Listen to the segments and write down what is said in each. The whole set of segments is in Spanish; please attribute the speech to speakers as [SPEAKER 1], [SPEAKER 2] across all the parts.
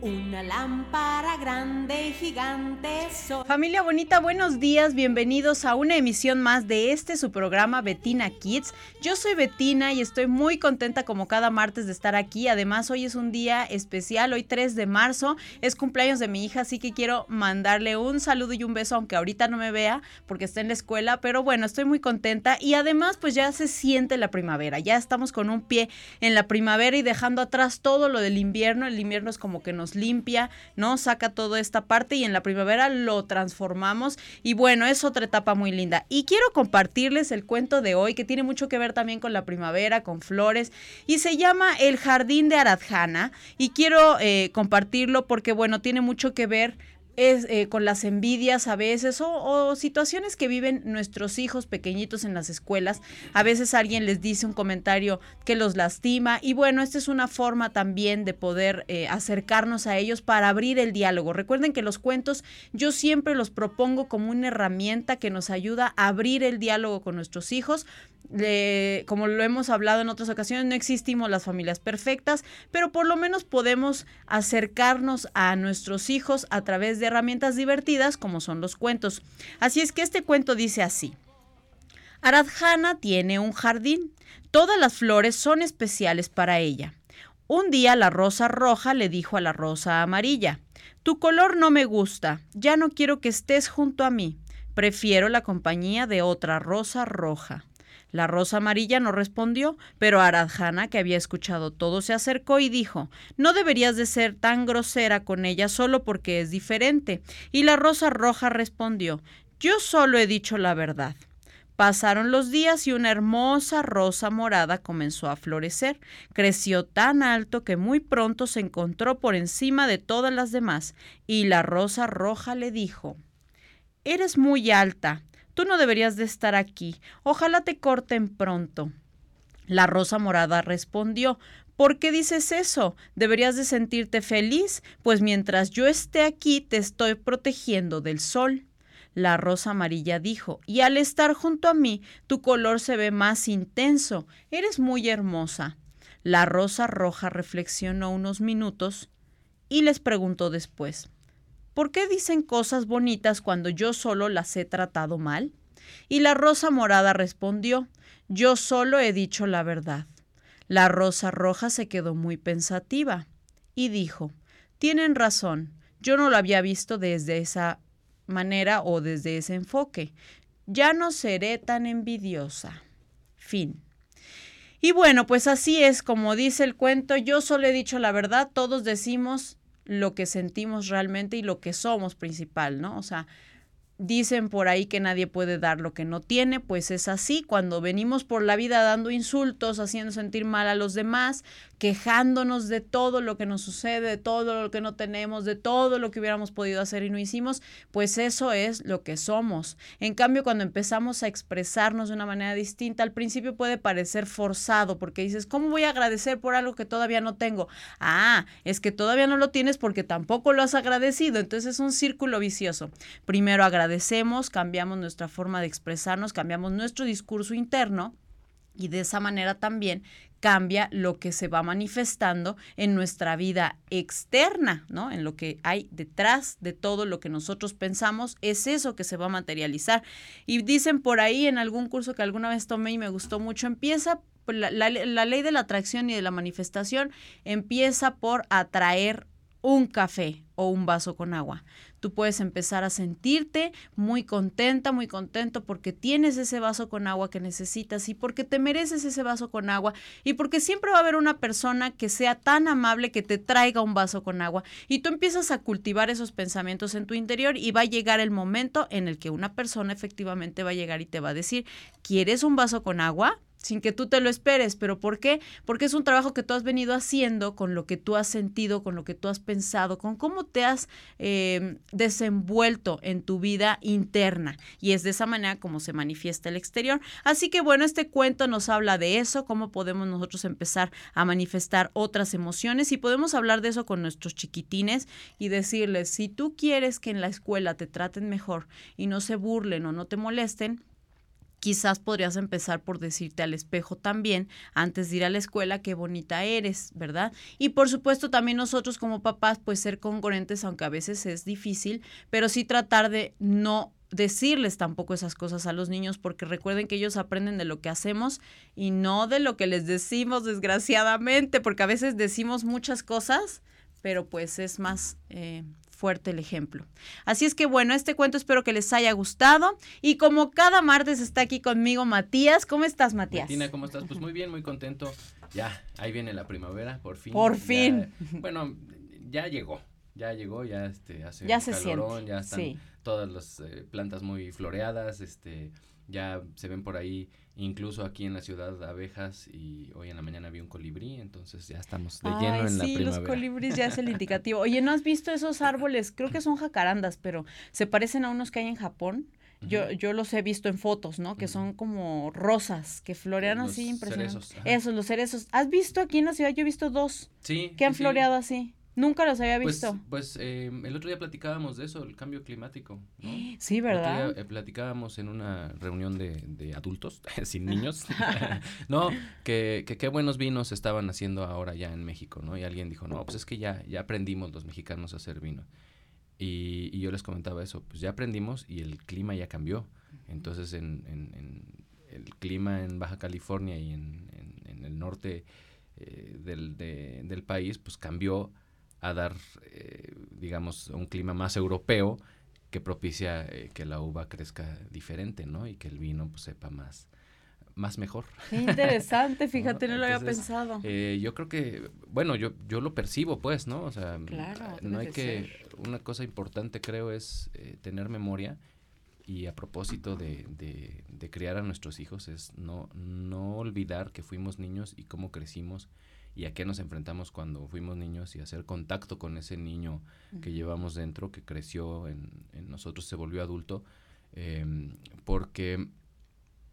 [SPEAKER 1] Una lámpara grande y gigante
[SPEAKER 2] Familia bonita, buenos días, bienvenidos a una emisión más de este su programa Betina Kids. Yo soy Betina y estoy muy contenta como cada martes de estar aquí. Además, hoy es un día especial, hoy 3 de marzo, es cumpleaños de mi hija, así que quiero mandarle un saludo y un beso, aunque ahorita no me vea porque está en la escuela, pero bueno, estoy muy contenta y además pues ya se siente la primavera, ya estamos con un pie en la primavera y dejando atrás todo lo del invierno. El invierno es como que nos limpia, ¿no? Saca toda esta parte y en la primavera lo transformamos y bueno, es otra etapa muy linda. Y quiero compartirles el cuento de hoy que tiene mucho que ver también con la primavera, con flores y se llama El Jardín de Aradjana y quiero eh, compartirlo porque bueno, tiene mucho que ver es eh, con las envidias a veces o, situaciones que viven nuestros hijos pequeñitos en las escuelas. A veces alguien les dice un comentario que los lastima y bueno, esta es una forma también de poder eh, acercarnos a ellos para abrir el diálogo. Recuerden que los cuentos yo siempre los propongo como una herramienta que nos ayuda a abrir el diálogo con nuestros hijos como lo hemos hablado en otras ocasiones, no existimos las familias perfectas, pero por lo menos podemos acercarnos a nuestros hijos a través de herramientas divertidas como son los cuentos. Así es que este cuento dice así. Aradjana tiene un jardín. Todas las flores son especiales para ella. Un día la rosa roja le dijo a la rosa amarilla, Tu color no me gusta, ya no quiero que estés junto a mí, prefiero la compañía de otra rosa roja. La rosa amarilla no respondió, pero Aradjana, que había escuchado todo, se acercó y dijo, No deberías de ser tan grosera con ella solo porque es diferente. Y la rosa roja respondió, Yo solo he dicho la verdad. Pasaron los días y una hermosa rosa morada comenzó a florecer. Creció tan alto que muy pronto se encontró por encima de todas las demás, y la rosa roja le dijo, Eres muy alta, Tú no deberías de estar aquí. Ojalá te corten pronto. La rosa morada respondió, ¿Por qué dices eso? Deberías de sentirte feliz, pues mientras yo esté aquí te estoy protegiendo del sol. La rosa amarilla dijo, y al estar junto a mí, tu color se ve más intenso. Eres muy hermosa. La rosa roja reflexionó unos minutos y les preguntó después, ¿Por qué dicen cosas bonitas cuando yo solo las he tratado mal? Y la rosa morada respondió, yo solo he dicho la verdad. La rosa roja se quedó muy pensativa y dijo, tienen razón, yo no lo había visto desde esa manera o desde ese enfoque. Ya no seré tan envidiosa. Fin. Y bueno, pues así es como dice el cuento, yo solo he dicho la verdad, todos decimos lo que sentimos realmente y lo que somos principal, ¿no? O sea, dicen por ahí que nadie puede dar lo que no tiene, pues es así. Cuando venimos por la vida dando insultos, haciendo sentir mal a los demás, quejándonos de todo lo que nos sucede, de todo lo que no tenemos, de todo lo que hubiéramos podido hacer y no hicimos, pues eso es lo que somos. En cambio, cuando empezamos a expresarnos de una manera distinta, al principio puede parecer forzado, porque dices, ¿cómo voy a agradecer por algo que todavía no tengo? Ah, es que todavía no lo tienes porque tampoco lo has agradecido. Entonces es un círculo vicioso. Primero agradecer agradecemos, cambiamos nuestra forma de expresarnos, cambiamos nuestro discurso interno y de esa manera también cambia lo que se va manifestando en nuestra vida externa, ¿no? En lo que hay detrás de todo lo que nosotros pensamos, es eso que se va a materializar. Y dicen por ahí en algún curso que alguna vez tomé y me gustó mucho, empieza la, la ley de la atracción y de la manifestación empieza por atraer un café o un vaso con agua. Tú puedes empezar a sentirte muy contenta, muy contento porque tienes ese vaso con agua que necesitas y porque te mereces ese vaso con agua y porque siempre va a haber una persona que sea tan amable que te traiga un vaso con agua y tú empiezas a cultivar esos pensamientos en tu interior y va a llegar el momento en el que una persona efectivamente va a llegar y te va a decir, ¿quieres un vaso con agua? Sin que tú te lo esperes. ¿Pero por qué? Porque es un trabajo que tú has venido haciendo con lo que tú has sentido, con lo que tú has pensado, con cómo te has em, desenvuelto en tu vida interna. Y es de esa manera como se manifiesta el exterior. Así que bueno, este cuento nos habla de eso, cómo podemos nosotros empezar a manifestar otras emociones y podemos hablar de eso con nuestros chiquitines y decirles, si tú quieres que en la escuela te traten mejor y no se burlen o no te molesten, quizás podrías empezar por decirte al espejo también, antes de ir a la escuela, qué bonita eres, ¿verdad? Y por supuesto también nosotros como papás, pues ser concurrentes, aunque a veces es difícil, pero sí tratar de no decirles tampoco esas cosas a los niños porque recuerden que ellos aprenden de lo que hacemos y no de lo que les decimos desgraciadamente porque a veces decimos muchas cosas pero pues es más eh, fuerte el ejemplo. Así es que bueno, este cuento espero que les haya gustado. Y como cada martes está aquí conmigo Matías. ¿Cómo estás, Matías?
[SPEAKER 3] Martina, ¿cómo estás? Pues muy bien, muy contento. Ya, ahí viene la primavera, por fin.
[SPEAKER 2] Por fin.
[SPEAKER 3] bueno, ya llegó. Ya llegó, ya este, hace
[SPEAKER 2] ya se calorón,
[SPEAKER 3] ya están todas las eh, plantas muy floreadas, este, ya se ven por ahí incluso aquí en la ciudad abejas y hoy en la mañana vi un colibrí, entonces ya estamos de lleno en la primavera. Sí,
[SPEAKER 2] los colibríes ya es el indicativo. Oye, ¿no has visto esos árboles? Creo que son jacarandas, pero se parecen a unos que hay en Japón. Yo, yo los he visto en fotos, ¿no? Que son como rosas, que florean así impresionante. Esos, los cerezos. ¿Has visto aquí en la ciudad? Yo he visto dos.
[SPEAKER 3] Sí.
[SPEAKER 2] Que han floreado así. Nunca los había
[SPEAKER 3] pues,
[SPEAKER 2] visto.
[SPEAKER 3] Pues, em, el otro día platicábamos de eso, el cambio climático. ¿no?
[SPEAKER 2] Sí, ¿verdad?
[SPEAKER 3] El otro día, eh, platicábamos en una reunión de, de adultos, sin niños, no, que qué buenos vinos estaban haciendo ahora ya en México, ¿no? Y alguien dijo, no, pues es que ya, ya aprendimos los mexicanos a hacer vino. Y, y yo les comentaba eso, pues ya aprendimos y el clima ya cambió. Entonces, en, en, el clima en Baja California y en, el norte eh, del, del país, pues cambió a dar, eh, digamos, un clima más europeo que propicia eh, que la uva crezca diferente, ¿no? Y que el vino pues, sepa más, más mejor.
[SPEAKER 2] Qué interesante, fíjate, no, lo había pensado.
[SPEAKER 3] Eh, yo creo que, bueno, yo, yo lo percibo, pues, ¿no? O sea, no hay que, una cosa importante creo es tener memoria y a propósito de, de, de, criar a nuestros hijos es no, no olvidar que fuimos niños y cómo crecimos y a qué nos enfrentamos cuando fuimos niños y hacer contacto con ese niño que llevamos dentro, que creció en, nosotros, se volvió adulto, em, porque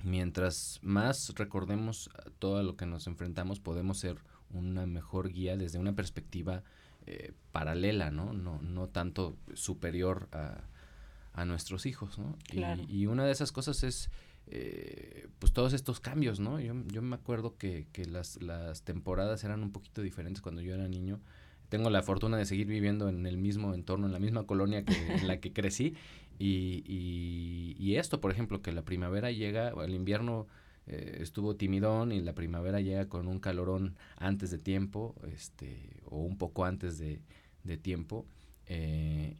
[SPEAKER 3] mientras más recordemos todo lo que nos enfrentamos, podemos ser una mejor guía desde una perspectiva eh, paralela, ¿no? ¿no? No tanto superior a, a nuestros hijos, ¿no? Y, y, una de esas cosas es eh, pues todos estos cambios, ¿no? Yo, yo me acuerdo que, que las, las, temporadas eran un poquito diferentes cuando yo era niño. Tengo la fortuna de seguir viviendo en el mismo entorno, en la misma colonia que, en la que crecí. Y, y, esto, por ejemplo, que la primavera llega, el invierno eh, estuvo timidón y la primavera llega con un calorón antes de tiempo, este, o un poco antes de, de tiempo. Eh,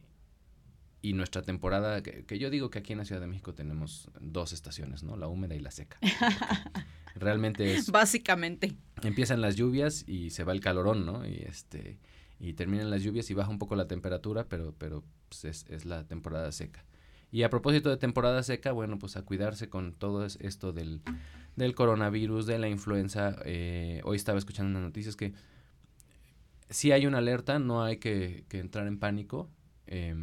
[SPEAKER 3] y nuestra temporada, que, yo digo que aquí en la Ciudad de México tenemos dos estaciones, ¿no? La húmeda y la seca. Realmente es...
[SPEAKER 2] Básicamente.
[SPEAKER 3] Empiezan las lluvias y se va el calorón, ¿no? Y este y terminan las lluvias y baja un poco la temperatura, pero, pero pues es, es, la temporada seca. Y a propósito de temporada seca, bueno, pues a cuidarse con todo esto del, del coronavirus, de la influenza. Eh, hoy estaba escuchando unas noticias que si hay una alerta, no hay que, que entrar en pánico. Eh,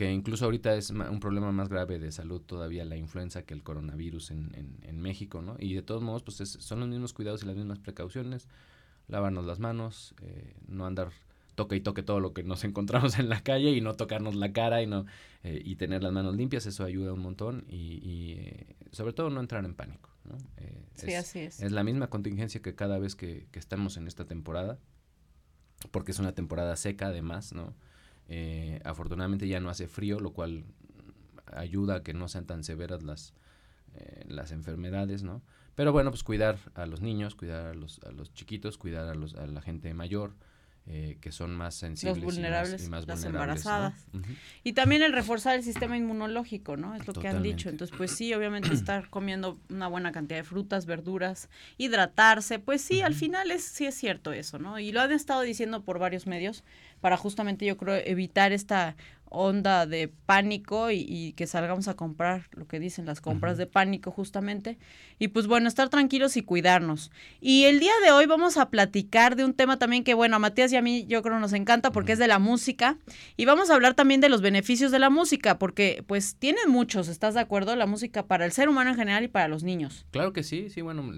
[SPEAKER 3] que incluso ahorita es un problema más grave de salud todavía la influenza que el coronavirus en, en, en México, ¿no? Y de todos modos, pues son los mismos cuidados y las mismas precauciones, lavarnos las manos, eh, no andar toque y toque todo lo que nos encontramos en la calle y no tocarnos la cara y no eh, y tener las manos limpias, eso ayuda un montón y, y eh, sobre todo no entrar en pánico, ¿no?
[SPEAKER 2] sí, así es.
[SPEAKER 3] Es la misma contingencia que cada vez que, que estamos en esta temporada, porque es una temporada seca además, ¿no? Eh, afortunadamente ya no hace frío, lo cual ayuda a que no sean tan severas las, eh, las enfermedades, ¿no? Pero bueno, pues cuidar a los niños, cuidar a los, a los chiquitos, cuidar a, los, a la gente mayor, eh, que son más sensibles
[SPEAKER 2] vulnerables,
[SPEAKER 3] y más,
[SPEAKER 2] las embarazadas. Y también el reforzar el sistema inmunológico, ¿no? Es lo que han dicho. Entonces, pues sí, obviamente estar comiendo una buena cantidad de frutas, verduras, hidratarse, pues sí, al final es sí es cierto eso, ¿no? Y lo han estado diciendo por varios medios para justamente yo creo evitar esta onda de pánico y, que salgamos a comprar lo que dicen las compras de pánico justamente. Y pues bueno, estar tranquilos y cuidarnos. Y el día de hoy vamos a platicar de un tema también que bueno, a Matías y a mí yo creo nos encanta porque es de la música. Y vamos a hablar también de los beneficios de la música porque pues tienen muchos, ¿estás de acuerdo? La música para el ser humano en general y para los niños.
[SPEAKER 3] Claro que sí, sí, bueno,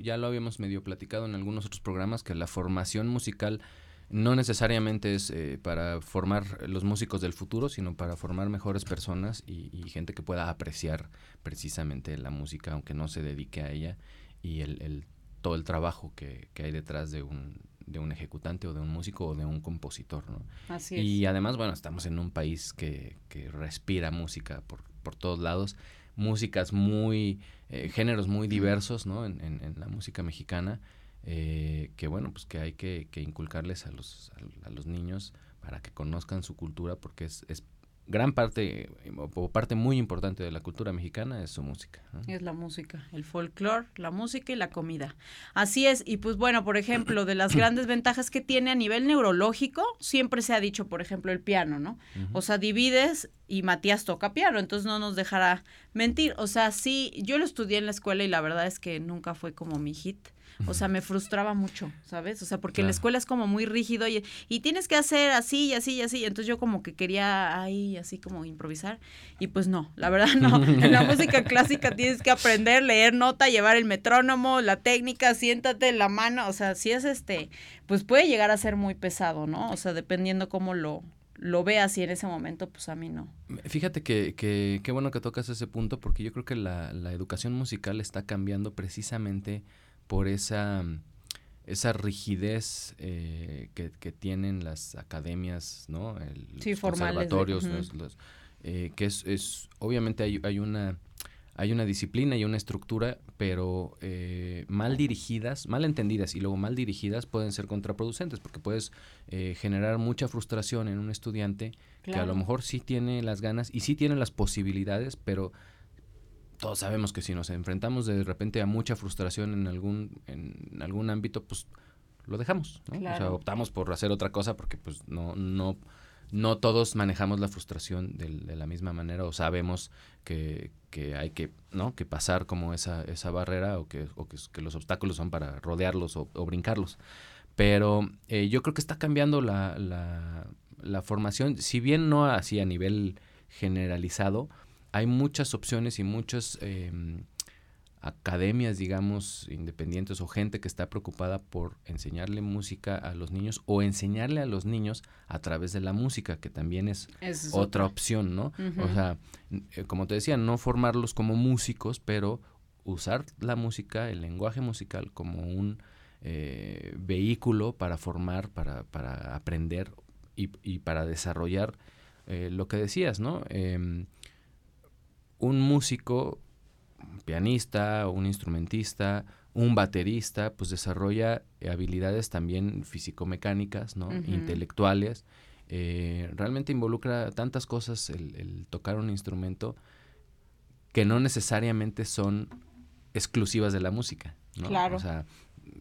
[SPEAKER 3] ya lo habíamos medio platicado en algunos otros programas que la formación musical no necesariamente es eh, para formar los músicos del futuro, sino para formar mejores personas y, gente que pueda apreciar precisamente la música, aunque no se dedique a ella, y el, todo el trabajo que, hay detrás de un, de un ejecutante o de un músico o de un compositor. ¿no?
[SPEAKER 2] Así
[SPEAKER 3] y además, bueno, estamos en un país que, que respira música por, por todos lados, músicas muy, eh, géneros muy diversos ¿no? en, en, en la música mexicana. Eh, que bueno, pues que hay que, que inculcarles a los, a, los niños para que conozcan su cultura, porque es, es gran parte o parte muy importante de la cultura mexicana es su música.
[SPEAKER 2] Es la música, el folclore, la música y la comida. Así es, y pues bueno, por ejemplo, de las grandes ventajas que tiene a nivel neurológico, siempre se ha dicho, por ejemplo, el piano, ¿no? O sea, divides y Matías toca piano, entonces no nos dejará mentir. O sea, sí, yo lo estudié en la escuela y la verdad es que nunca fue como mi hit. O sea, me frustraba mucho, ¿sabes? O sea, porque en la escuela es como muy rígido y, y tienes que hacer así y así y así. Entonces yo como que quería ahí así como improvisar y pues no, la verdad no. En la música clásica tienes que aprender, leer nota, llevar el metrónomo, la técnica, siéntate la mano. O sea, si es este, pues puede llegar a ser muy pesado, ¿no? O sea, dependiendo cómo lo, lo veas y en ese momento, pues a mí no.
[SPEAKER 3] Fíjate que, que qué bueno que tocas ese punto porque yo creo que la, la educación musical está cambiando precisamente por esa, esa rigidez eh, que, que, tienen las academias, ¿no? El,
[SPEAKER 2] los
[SPEAKER 3] conservatorios, eh, que es, es obviamente hay, hay, una hay una disciplina y una estructura, pero eh, mal dirigidas, mal entendidas y luego mal dirigidas pueden ser contraproducentes porque puedes generar mucha frustración en un estudiante que a lo mejor sí tiene las ganas y sí tiene las posibilidades, pero todos sabemos que si nos enfrentamos de repente a mucha frustración en algún, en algún ámbito, pues lo dejamos, ¿no? O sea, optamos por hacer otra cosa porque pues no, no, no todos manejamos la frustración de, la misma manera o sabemos que, que, hay que, ¿no? que pasar como esa, esa barrera o, que, o que, los obstáculos son para rodearlos o, brincarlos. Pero eh, yo creo que está cambiando la, la, la formación, si bien no así a nivel generalizado, hay muchas opciones y muchas em, academias, digamos, independientes o gente que está preocupada por enseñarle música a los niños o enseñarle a los niños a través de la música, que también es, otra opción, ¿no? O sea, eh, como te decía, no formarlos como músicos, pero usar la música, el lenguaje musical como un eh, vehículo para formar, para, para aprender y, y para desarrollar eh, lo que decías, ¿no? Un músico, un pianista, un instrumentista, un baterista, pues desarrolla habilidades también físico-mecánicas, ¿no? Intelectuales. Eh, realmente involucra tantas cosas el, tocar un instrumento que no necesariamente son exclusivas de la música, ¿no?
[SPEAKER 2] Claro.
[SPEAKER 3] O sea,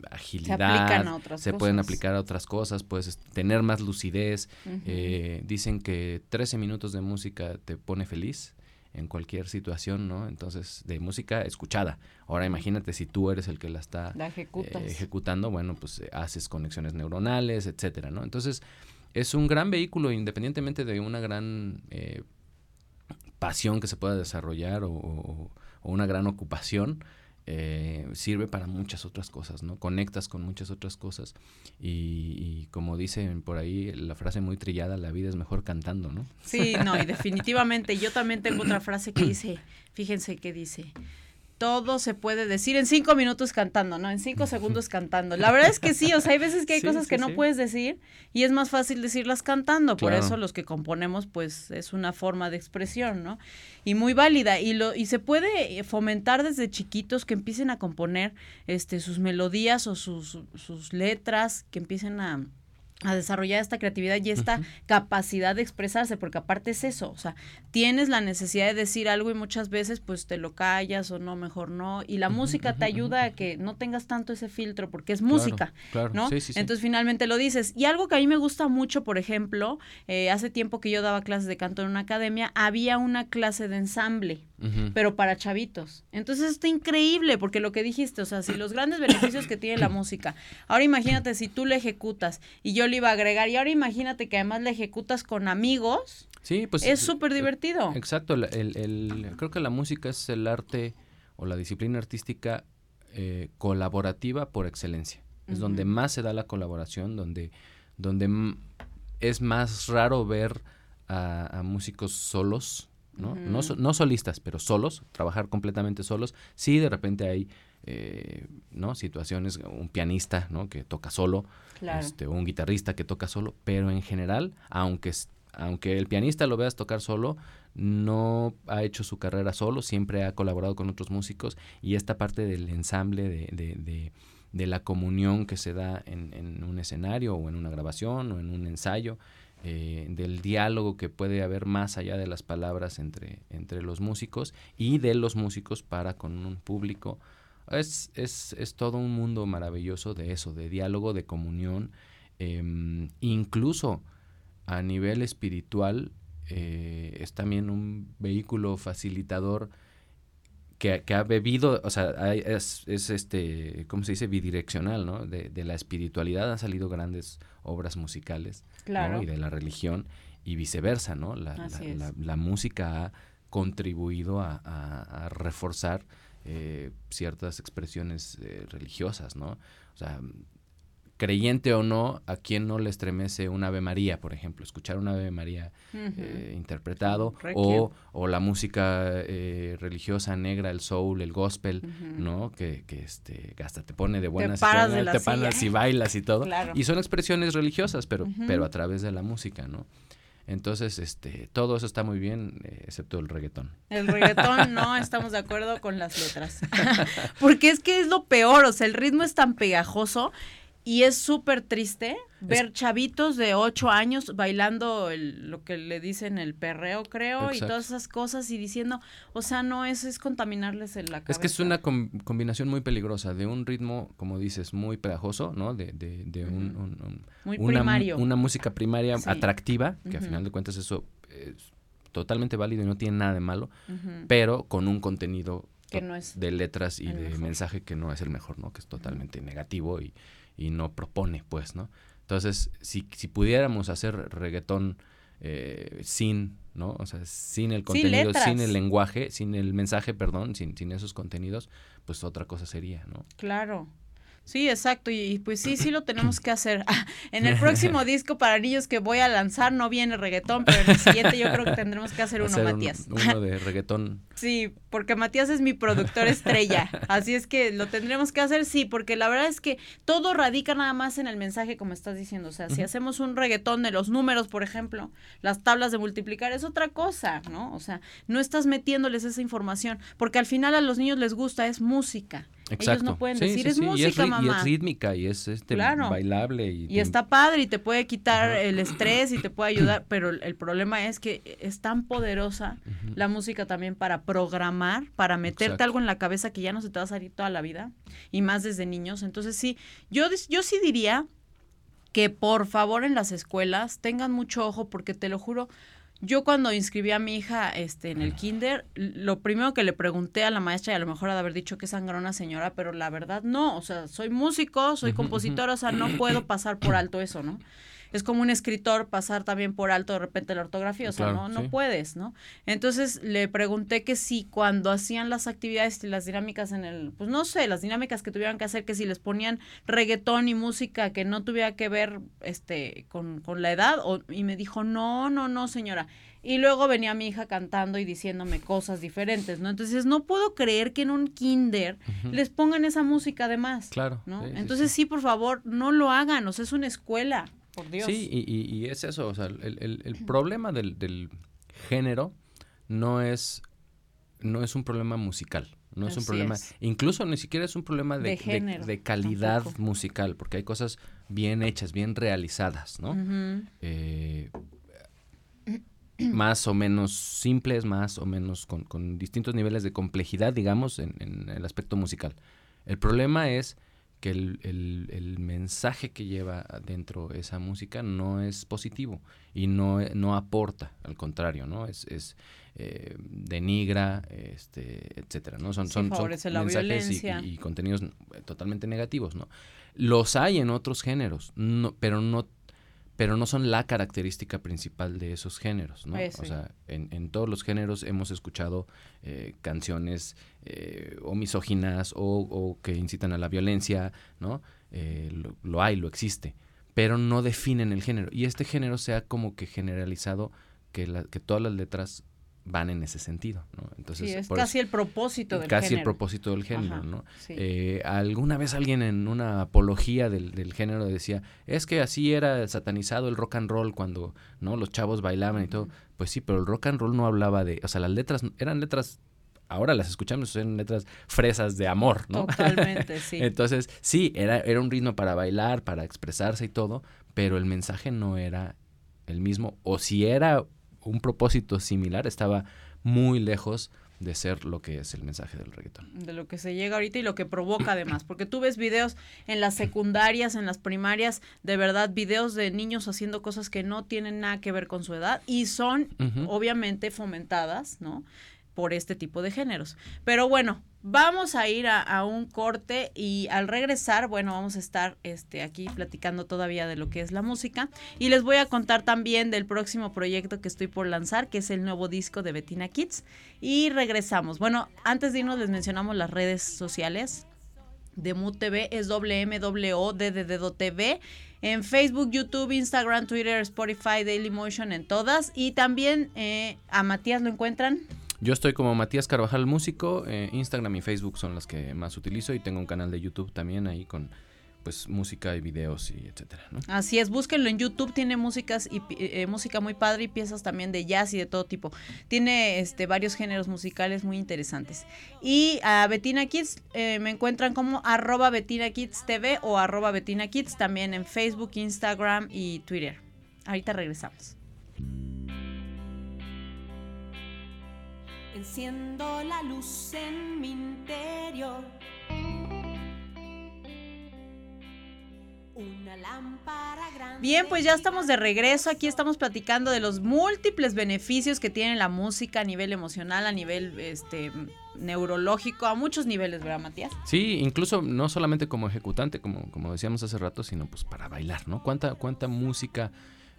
[SPEAKER 3] agilidad, se, pueden aplicar a otras cosas, puedes tener más lucidez. Eh, dicen que 13 minutos de música te pone feliz en cualquier situación, ¿no? Entonces, de música escuchada. Ahora imagínate si tú eres el que la está
[SPEAKER 2] eh,
[SPEAKER 3] ejecutando, bueno, pues eh, haces conexiones neuronales, etcétera, ¿no? Entonces, es un gran vehículo independientemente de una gran eh, pasión que se pueda desarrollar o, o una gran ocupación eh, sirve para muchas otras cosas, ¿no? Conectas con muchas otras cosas y, como dicen por ahí la frase muy trillada, la vida es mejor cantando, ¿no?
[SPEAKER 2] Sí, no, y definitivamente yo también tengo otra frase que dice, fíjense que dice, todo se puede decir en cinco minutos cantando, ¿no? En cinco segundos cantando. La verdad es que sí, o sea, hay veces que hay cosas que no puedes decir y es más fácil decirlas cantando. Por eso los que componemos, pues, es una forma de expresión, ¿no? Y muy válida. Y lo, y se puede fomentar desde chiquitos que empiecen a componer este sus melodías o sus, sus letras, que empiecen a a desarrollar esta creatividad y esta capacidad de expresarse, porque aparte es eso, o sea, tienes la necesidad de decir algo y muchas veces pues te lo callas o no, mejor no, y la música te ayuda a que no tengas tanto ese filtro, porque es música, ¿no? Entonces finalmente lo dices. Y algo que a mí me gusta mucho, por ejemplo, eh, hace tiempo que yo daba clases de canto en una academia, había una clase de ensamble pero para chavitos. Entonces está increíble, porque lo que dijiste, o sea, si los grandes beneficios que tiene la música, ahora imagínate si tú le ejecutas y yo le iba a agregar, y ahora imagínate que además le ejecutas con amigos.
[SPEAKER 3] Sí, pues
[SPEAKER 2] es súper divertido.
[SPEAKER 3] Exacto, el, creo que la música es el arte o la disciplina artística eh, colaborativa por excelencia. Es donde más se da la colaboración, donde donde es más raro ver a, músicos solos, ¿no? no, solistas, pero solos, trabajar completamente solos. Sí, de repente hay eh, ¿no? situaciones, un pianista ¿no? que toca solo, este, un guitarrista que toca solo, pero en general, aunque, aunque el pianista lo veas tocar solo, no ha hecho su carrera solo, siempre ha colaborado con otros músicos y esta parte del ensamble de, de, de, la comunión que se da en, en, un escenario o en una grabación o en un ensayo, eh, del diálogo que puede haber más allá de las palabras entre, entre los músicos y de los músicos para con un público. Es, es, es todo un mundo maravilloso de eso, de diálogo, de comunión, em, incluso a nivel espiritual eh, es también un vehículo facilitador que, ha bebido, o sea, es, es, este, ¿cómo se dice? Bidireccional, ¿no? De, de, la espiritualidad han salido grandes obras musicales, claro. Y de la religión y viceversa, ¿no? La, la, la, música ha contribuido a, a, reforzar eh, ciertas expresiones eh, religiosas, ¿no? O sea, creyente o no, a quien no le estremece un Ave María, por ejemplo, escuchar un Ave María eh, interpretado o, o, la música eh, religiosa negra, el soul, el gospel, ¿no? Que, que, este, hasta te pone de buenas
[SPEAKER 2] te paras, y, te paras
[SPEAKER 3] y bailas y todo. Y son expresiones religiosas, pero, pero a través de la música, ¿no? Entonces, este, todo eso está muy bien, eh, excepto el reggaetón.
[SPEAKER 2] El reggaetón no estamos de acuerdo con las letras. Porque es que es lo peor, o sea, el ritmo es tan pegajoso y es súper triste ver chavitos de ocho años bailando lo que le dicen el perreo, creo, y todas esas cosas y diciendo, o sea, no, eso es contaminarles la cabeza.
[SPEAKER 3] Es que es una combinación muy peligrosa de un ritmo, como dices, muy pegajoso, ¿no? De, de, de un,
[SPEAKER 2] muy
[SPEAKER 3] una,
[SPEAKER 2] primario.
[SPEAKER 3] una música primaria atractiva, que al final de cuentas eso es totalmente válido y no tiene nada de malo, pero con un contenido de letras y de mensaje que no es el mejor, ¿no? Que es totalmente negativo y y no propone, pues, ¿no? Entonces, si, si pudiéramos hacer reggaetón eh, sin, ¿no? O sea, sin el contenido, sin, el lenguaje, sin el mensaje, perdón, sin, sin esos contenidos, pues otra cosa sería, ¿no?
[SPEAKER 2] Claro. Sí, exacto, y, pues sí, sí lo tenemos que hacer. en el próximo disco para niños que voy a lanzar no viene reggaetón, pero en el siguiente yo creo que tendremos que hacer uno, Matías.
[SPEAKER 3] uno de reggaetón.
[SPEAKER 2] sí, porque Matías es mi productor estrella, así es que lo tendremos que hacer, sí, porque la verdad es que todo radica nada más en el mensaje, como estás diciendo, o sea, si hacemos un reggaetón de los números, por ejemplo, las tablas de multiplicar es otra cosa, ¿no? O sea, no estás metiéndoles esa información, porque al final a los niños les gusta, es música. Exacto. Ellos no pueden decir, es música, mamá.
[SPEAKER 3] Y es rítmica y es este bailable. Y,
[SPEAKER 2] y está padre y te puede quitar el estrés y te puede ayudar, pero el, problema es que es tan poderosa la música también para programar, para meterte algo en la cabeza que ya no se te va a salir toda la vida y más desde niños. Entonces sí, yo, yo sí diría que por favor en las escuelas tengan mucho ojo porque te lo juro, yo cuando inscribí a mi hija este, en el kinder, lo primero que le pregunté a la maestra, y a lo mejor ha de haber dicho que sangrona señora, pero la verdad no, o sea, soy músico, soy compositor, o sea, no puedo pasar por alto eso, ¿no? Es como un escritor pasar también por alto de repente la ortografía, o sea, no, no puedes, ¿no? Entonces le pregunté que si cuando hacían las actividades y las dinámicas en el, pues no sé, las dinámicas que tuvieran que hacer, que si les ponían reggaetón y música que no tuviera que ver este con, con la edad, o, y me dijo, no, no, no, señora. Y luego venía mi hija cantando y diciéndome cosas diferentes, ¿no? Entonces, no puedo creer que en un kinder les pongan esa música además.
[SPEAKER 3] Claro.
[SPEAKER 2] ¿no? Entonces, sí, por favor, no lo hagan, o sea, es una escuela.
[SPEAKER 3] Sí, y, y, es eso, o sea, el, el, problema del, del, género no es, no es un problema musical, no es un problema, incluso ni siquiera es un problema de, de, calidad musical, porque hay cosas bien hechas, bien realizadas, ¿no? Eh, más o menos simples, más o menos con, con distintos niveles de complejidad, digamos, en, en, el aspecto musical. El problema es que el, el, mensaje que lleva dentro esa música no es positivo y no, no aporta, al contrario, ¿no? Es, es eh, denigra, este, etcétera, ¿no? Son, son, mensajes y, contenidos totalmente negativos, ¿no? Los hay en otros géneros, no, pero no pero no son la característica principal de esos géneros, ¿no? O sea, en, en, todos los géneros hemos escuchado eh, canciones eh, o misóginas o, que incitan a la violencia, ¿no? Eh, lo, hay, lo existe, pero no definen el género. Y este género se ha como que generalizado que, la, que todas las letras van en ese sentido, ¿no?
[SPEAKER 2] Entonces, sí, es casi el propósito del
[SPEAKER 3] casi el propósito del género, ¿no? Eh, alguna vez alguien en una apología del, género decía, es que así era satanizado el rock and roll cuando, ¿no? Los chavos bailaban y todo. Pues sí, pero el rock and roll no hablaba de, o sea, las letras eran letras ahora las escuchamos, en letras fresas de amor, ¿no?
[SPEAKER 2] Totalmente, sí.
[SPEAKER 3] Entonces, sí, era, era un ritmo para bailar, para expresarse y todo, pero el mensaje no era el mismo, o si era un propósito similar estaba muy lejos de ser lo que es el mensaje del reggaetón.
[SPEAKER 2] De lo que se llega ahorita y lo que provoca además, porque tú ves videos en las secundarias, en las primarias, de verdad, videos de niños haciendo cosas que no tienen nada que ver con su edad y son obviamente fomentadas, ¿no? por este tipo de géneros. Pero bueno, vamos a ir a, un corte y al regresar, bueno, vamos a estar este, aquí platicando todavía de lo que es la música y les voy a contar también del próximo proyecto que estoy por lanzar, que es el nuevo disco de Bettina Kids. Y regresamos. Bueno, antes de irnos les mencionamos las redes sociales. De Mood TV es WMWO TV en Facebook, YouTube, Instagram, Twitter, Spotify, Dailymotion, en todas. Y también eh, a Matías lo encuentran
[SPEAKER 3] yo estoy como Matías Carvajal Músico, eh, Instagram y Facebook son las que más utilizo y tengo un canal de YouTube también ahí con pues música y videos y etcétera,
[SPEAKER 2] Así es, búsquenlo en YouTube, tiene músicas y eh, música muy padre y piezas también de jazz y de todo tipo. Tiene este varios géneros musicales muy interesantes. Y a Betina Kids eh, me encuentran como arroba Betina Kids TV o arroba Betina Kids también en Facebook, Instagram y Twitter. Ahorita regresamos.
[SPEAKER 1] Enciendo la luz en mi interior. Una lámpara grande.
[SPEAKER 2] Bien, pues ya estamos de regreso. Aquí estamos platicando de los múltiples beneficios que tiene la música a nivel emocional, a nivel este neurológico, a muchos niveles, ¿verdad, Matías?
[SPEAKER 3] Sí, incluso no solamente como ejecutante, como, como decíamos hace rato, sino pues para bailar, ¿no? ¿Cuánta, cuánta música,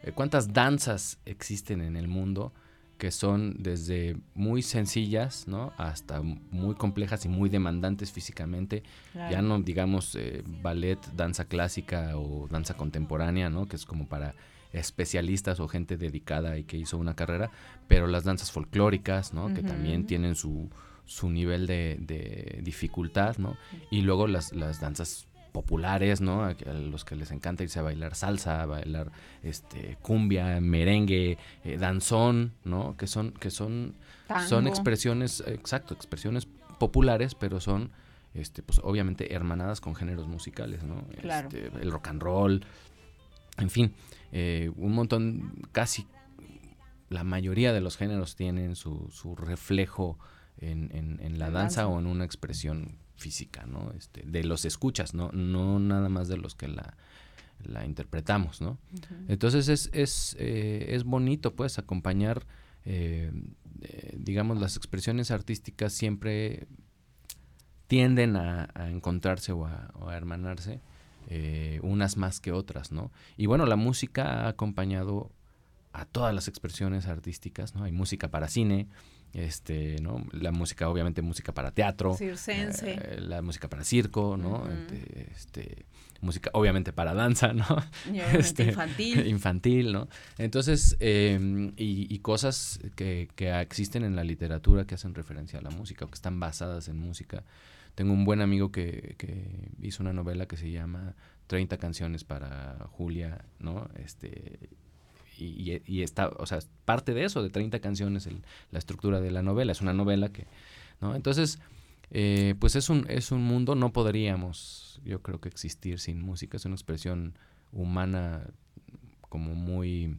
[SPEAKER 3] eh, cuántas danzas existen en el mundo? Que son desde muy sencillas, ¿no? Hasta muy complejas y muy demandantes físicamente. Ya no digamos eh, ballet, danza clásica o danza contemporánea, ¿no? Que es como para especialistas o gente dedicada y que hizo una carrera, pero las danzas folclóricas, ¿no? Que también tienen su, su nivel de, de, dificultad, ¿no? Y luego las, las danzas populares, ¿no? A, los que les encanta irse a bailar salsa, a bailar este cumbia, merengue, eh, danzón, ¿no? Que son que son son expresiones, exacto, expresiones populares, pero son este pues obviamente hermanadas con géneros musicales, ¿no? Este, el rock and roll, en fin, eh, un montón, casi la mayoría de los géneros tienen su, su reflejo en, en, la danza, o en una expresión física, ¿no? Este, de los escuchas, ¿no? No nada más de los que la, la interpretamos, ¿no? Entonces es, es, eh, es, bonito, pues, acompañar, eh, eh, digamos, las expresiones artísticas siempre tienden a, encontrarse o a, o a hermanarse, unas más que otras, ¿no? Y bueno, la música ha acompañado a todas las expresiones artísticas, ¿no? Hay música para cine, este, ¿no? La música, obviamente, música para teatro. Eh, la música para circo, ¿no? este, música, obviamente, para danza, ¿no?
[SPEAKER 2] Este, infantil.
[SPEAKER 3] infantil, ¿no? Entonces, em, y, cosas que, que existen en la literatura que hacen referencia a la música o que están basadas en música. Tengo un buen amigo que, que hizo una novela que se llama 30 canciones para Julia, ¿no? Este, y, está, o sea, parte de eso, de 30 canciones, la estructura de la novela, es una novela que. Entonces, eh, pues es un, es un mundo, no podríamos, yo creo que existir sin música, es una expresión humana como muy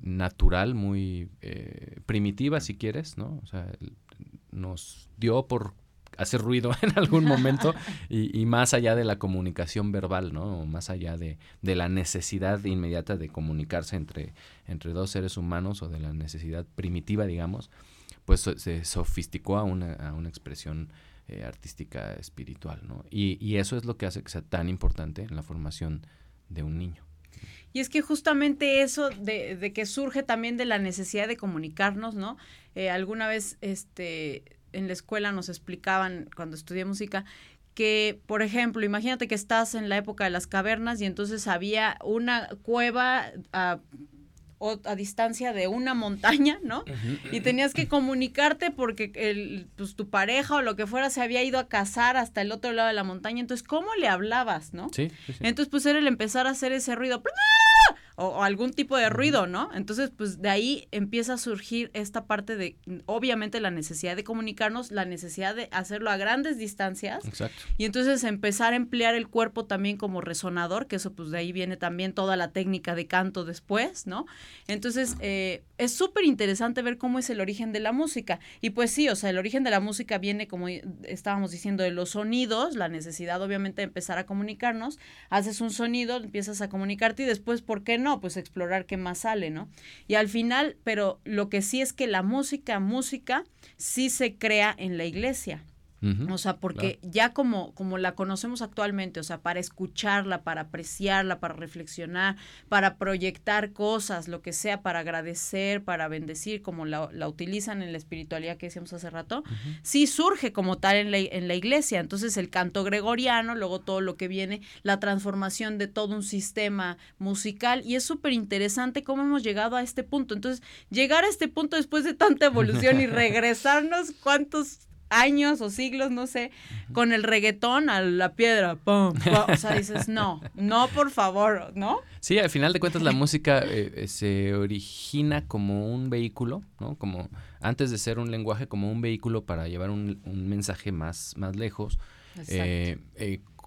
[SPEAKER 3] natural, muy eh, primitiva, si quieres, ¿no? O sea, nos dio por hacer ruido en algún momento y, más allá de la comunicación verbal, ¿no? Más allá de, de, la necesidad inmediata de comunicarse entre, entre dos seres humanos o de la necesidad primitiva, digamos, pues se sofisticó a una, a una expresión eh, artística espiritual, ¿no? Y, y eso es lo que hace que sea tan importante en la formación de un niño.
[SPEAKER 2] Y es que justamente eso de, de, que surge también de la necesidad de comunicarnos, ¿no? Eh, alguna vez, este, en la escuela nos explicaban cuando estudié música que, por ejemplo, imagínate que estás en la época de las cavernas y entonces había una cueva a, a distancia de una montaña, ¿no? Y tenías que comunicarte porque el, pues, tu pareja o lo que fuera se había ido a cazar hasta el otro lado de la montaña. Entonces, ¿cómo le hablabas, no?
[SPEAKER 3] Sí, sí,
[SPEAKER 2] Entonces, pues era el empezar a hacer ese ruido o, algún tipo de ruido, ¿no? Entonces, pues de ahí empieza a surgir esta parte de, obviamente, la necesidad de comunicarnos, la necesidad de hacerlo a grandes distancias.
[SPEAKER 3] Exacto.
[SPEAKER 2] Y entonces empezar a emplear el cuerpo también como resonador, que eso pues de ahí viene también toda la técnica de canto después, ¿no? Entonces, eh, es súper interesante ver cómo es el origen de la música. Y pues sí, o sea, el origen de la música viene, como estábamos diciendo, de los sonidos, la necesidad obviamente de empezar a comunicarnos, haces un sonido, empiezas a comunicarte y después, ¿por qué no? Pues explorar qué más sale, ¿no? Y al final, pero lo que sí es que la música, música, sí se crea en la iglesia o sea, porque ya como, como la conocemos actualmente, o sea, para escucharla, para apreciarla, para reflexionar, para proyectar cosas, lo que sea, para agradecer, para bendecir, como la, la utilizan en la espiritualidad que decíamos hace rato, sí surge como tal en la, en la iglesia. Entonces el canto gregoriano, luego todo lo que viene, la transformación de todo un sistema musical, y es súper interesante cómo hemos llegado a este punto. Entonces, llegar a este punto después de tanta evolución y regresarnos, ¿cuántos años o siglos, no sé, con el reggaetón a la piedra, pum, o sea, dices, no, no, por favor, ¿no?
[SPEAKER 3] Sí, al final de cuentas la música eh, eh, se origina como un vehículo, ¿no? Como antes de ser un lenguaje, como un vehículo para llevar un, mensaje más, más lejos. Eh,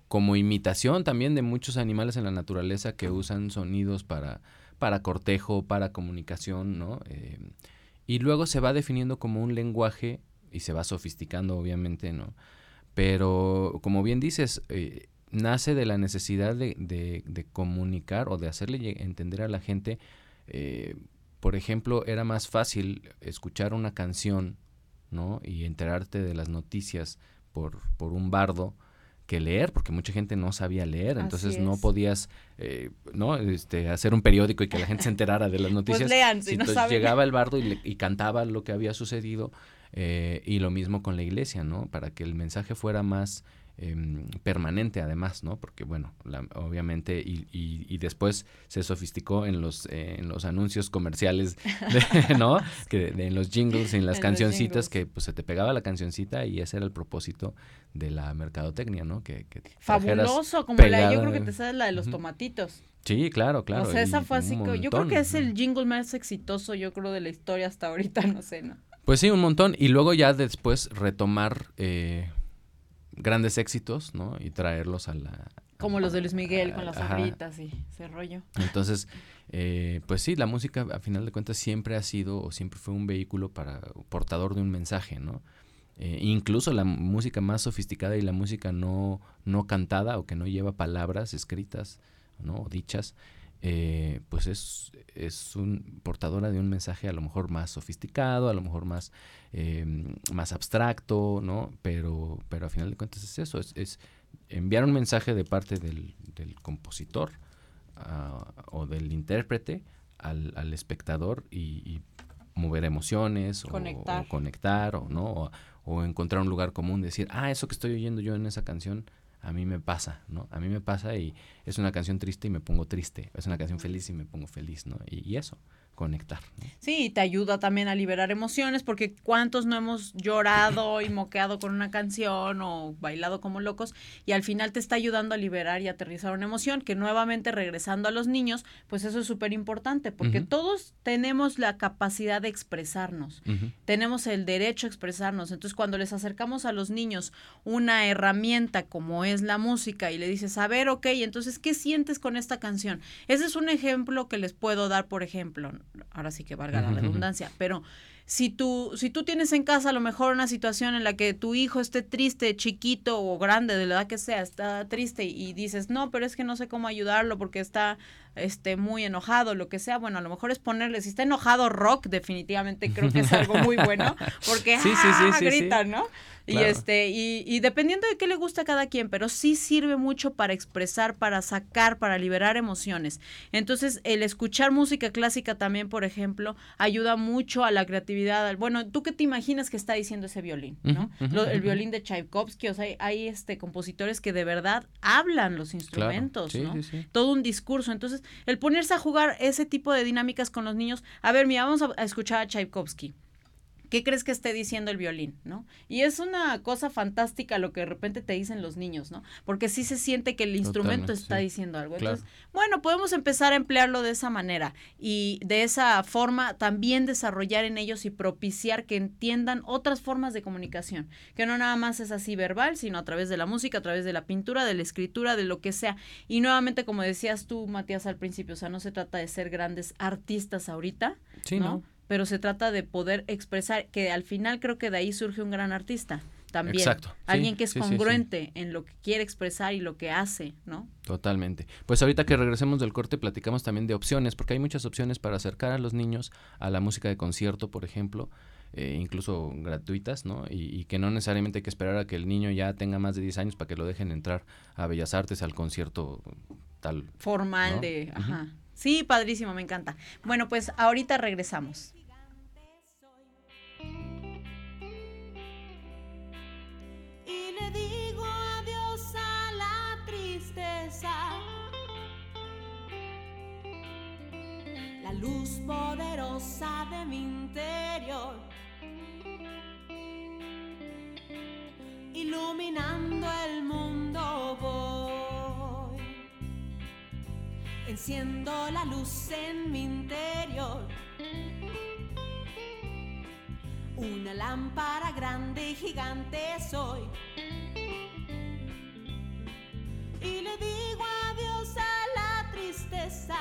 [SPEAKER 3] como imitación también de muchos animales en la naturaleza que usan sonidos para, para cortejo, para comunicación, ¿no? y luego se va definiendo como un lenguaje y se va sofisticando, obviamente, ¿no? Pero, como bien dices, eh, nace de la necesidad de, de, comunicar o de hacerle entender a la gente. Eh, por ejemplo, era más fácil escuchar una canción, ¿no? Y enterarte de las noticias por, por un bardo que leer, porque mucha gente no sabía leer, entonces no podías, eh, ¿no? Este, hacer un periódico y que la gente se enterara de las pues noticias.
[SPEAKER 2] Pues lean, si, no
[SPEAKER 3] Llegaba el bardo y, y, cantaba lo que había sucedido, eh, y lo mismo con la iglesia, ¿no? Para que el mensaje fuera más em, permanente además, ¿no? Porque bueno, obviamente y, y, después se sofisticó en los eh, en los anuncios comerciales, ¿no? que en los jingles, en las cancioncitas que pues se te pegaba la cancioncita y ese era el propósito de la mercadotecnia, ¿no? Que,
[SPEAKER 2] fabuloso, como la yo creo que te sabes la de los tomatitos.
[SPEAKER 3] Sí, claro, claro.
[SPEAKER 2] O sea, esa fue así, yo creo que es el jingle más exitoso, yo creo, de la historia hasta ahorita, no sé, ¿no?
[SPEAKER 3] Pues sí, un montón. Y luego ya después retomar eh, grandes éxitos, ¿no? Y traerlos a la...
[SPEAKER 2] Como los de Luis Miguel con las sombritas y ese rollo.
[SPEAKER 3] Entonces, eh, pues sí, la música a final de cuentas siempre ha sido o siempre fue un vehículo para portador de un mensaje, ¿no? Eh, incluso la música más sofisticada y la música no, no cantada o que no lleva palabras escritas, ¿no? O dichas, eh, pues es, es un, portadora de un mensaje a lo mejor más sofisticado, a lo mejor más, eh, más abstracto, ¿no? Pero, pero a final de cuentas es eso, es, enviar un mensaje de parte del, compositor ah, o del intérprete al, al espectador y, mover emociones
[SPEAKER 2] conectar.
[SPEAKER 3] O, conectar o no o, o, encontrar un lugar común decir ah eso que estoy oyendo yo en esa canción a mí me pasa, ¿no? A mí me pasa y es una canción triste y me pongo triste, es una canción feliz y me pongo feliz, ¿no? Y, eso, conectar.
[SPEAKER 2] Sí, te ayuda también a liberar emociones, porque cuántos no hemos llorado y moqueado con una canción o bailado como locos, y al final te está ayudando a liberar y aterrizar una emoción, que nuevamente regresando a los niños, pues eso es súper importante, porque todos tenemos la capacidad de expresarnos, tenemos el derecho a expresarnos, entonces cuando les acercamos a los niños una herramienta como es la música y le dices, a ver, ok, entonces, ¿qué sientes con esta canción? Ese es un ejemplo que les puedo dar, por ejemplo, ahora sí que valga la redundancia, pero si tú, si tú tienes en casa a lo mejor una situación en la que tu hijo esté triste, chiquito o grande, de la edad que sea, está triste y dices, no, pero es que no sé cómo ayudarlo porque está este muy enojado, lo que sea, bueno, a lo mejor es ponerle, si está enojado rock, definitivamente creo que es algo muy bueno, porque sí, sí, sí, ¡ah! gritan, ¿no? Y este, y, y, dependiendo de qué le gusta a cada quien, pero sí sirve mucho para expresar, para sacar, para liberar emociones. Entonces, el escuchar música clásica también, por ejemplo, ayuda mucho a la creatividad. Bueno, ¿tú qué te imaginas que está diciendo ese violín? ¿no? el violín de Tchaikovsky, o sea, hay, este compositores que de verdad hablan los instrumentos, ¿no? Todo un discurso. Entonces, el ponerse a jugar ese tipo de dinámicas con los niños, a ver, mira, vamos a escuchar a Tchaikovsky. ¿Qué crees que esté diciendo el violín? ¿no? Y es una cosa fantástica lo que de repente te dicen los niños, ¿no? Porque sí se siente que el instrumento está diciendo algo. Entonces, bueno, podemos empezar a emplearlo de esa manera y de esa forma también desarrollar en ellos y propiciar que entiendan otras formas de comunicación, que no nada más es así verbal, sino a través de la música, a través de la pintura, de la escritura, de lo que sea. Y nuevamente, como decías tú, Matías, al principio, o sea, no se trata de ser grandes artistas ahorita, sí, ¿no? Pero se trata de poder expresar, que al final creo que de ahí surge un gran artista también. Exacto. Alguien que es congruente en lo que quiere expresar y lo que hace, ¿no?
[SPEAKER 3] Totalmente. Pues ahorita que regresemos del corte platicamos también de opciones, porque hay muchas opciones para acercar a los niños a la música de concierto, por ejemplo, eh, incluso gratuitas, ¿no? Y, que no necesariamente hay que esperar a que el niño ya tenga más de 10 años para que lo dejen entrar a Bellas Artes, al concierto tal.
[SPEAKER 2] Formal de, ajá. Sí, padrísimo, me encanta. Bueno, pues ahorita regresamos.
[SPEAKER 1] luz poderosa de mi interior, iluminando el mundo enciendo la luz en mi interior. Una lámpara grande y gigante soy. Y le digo adiós a la tristeza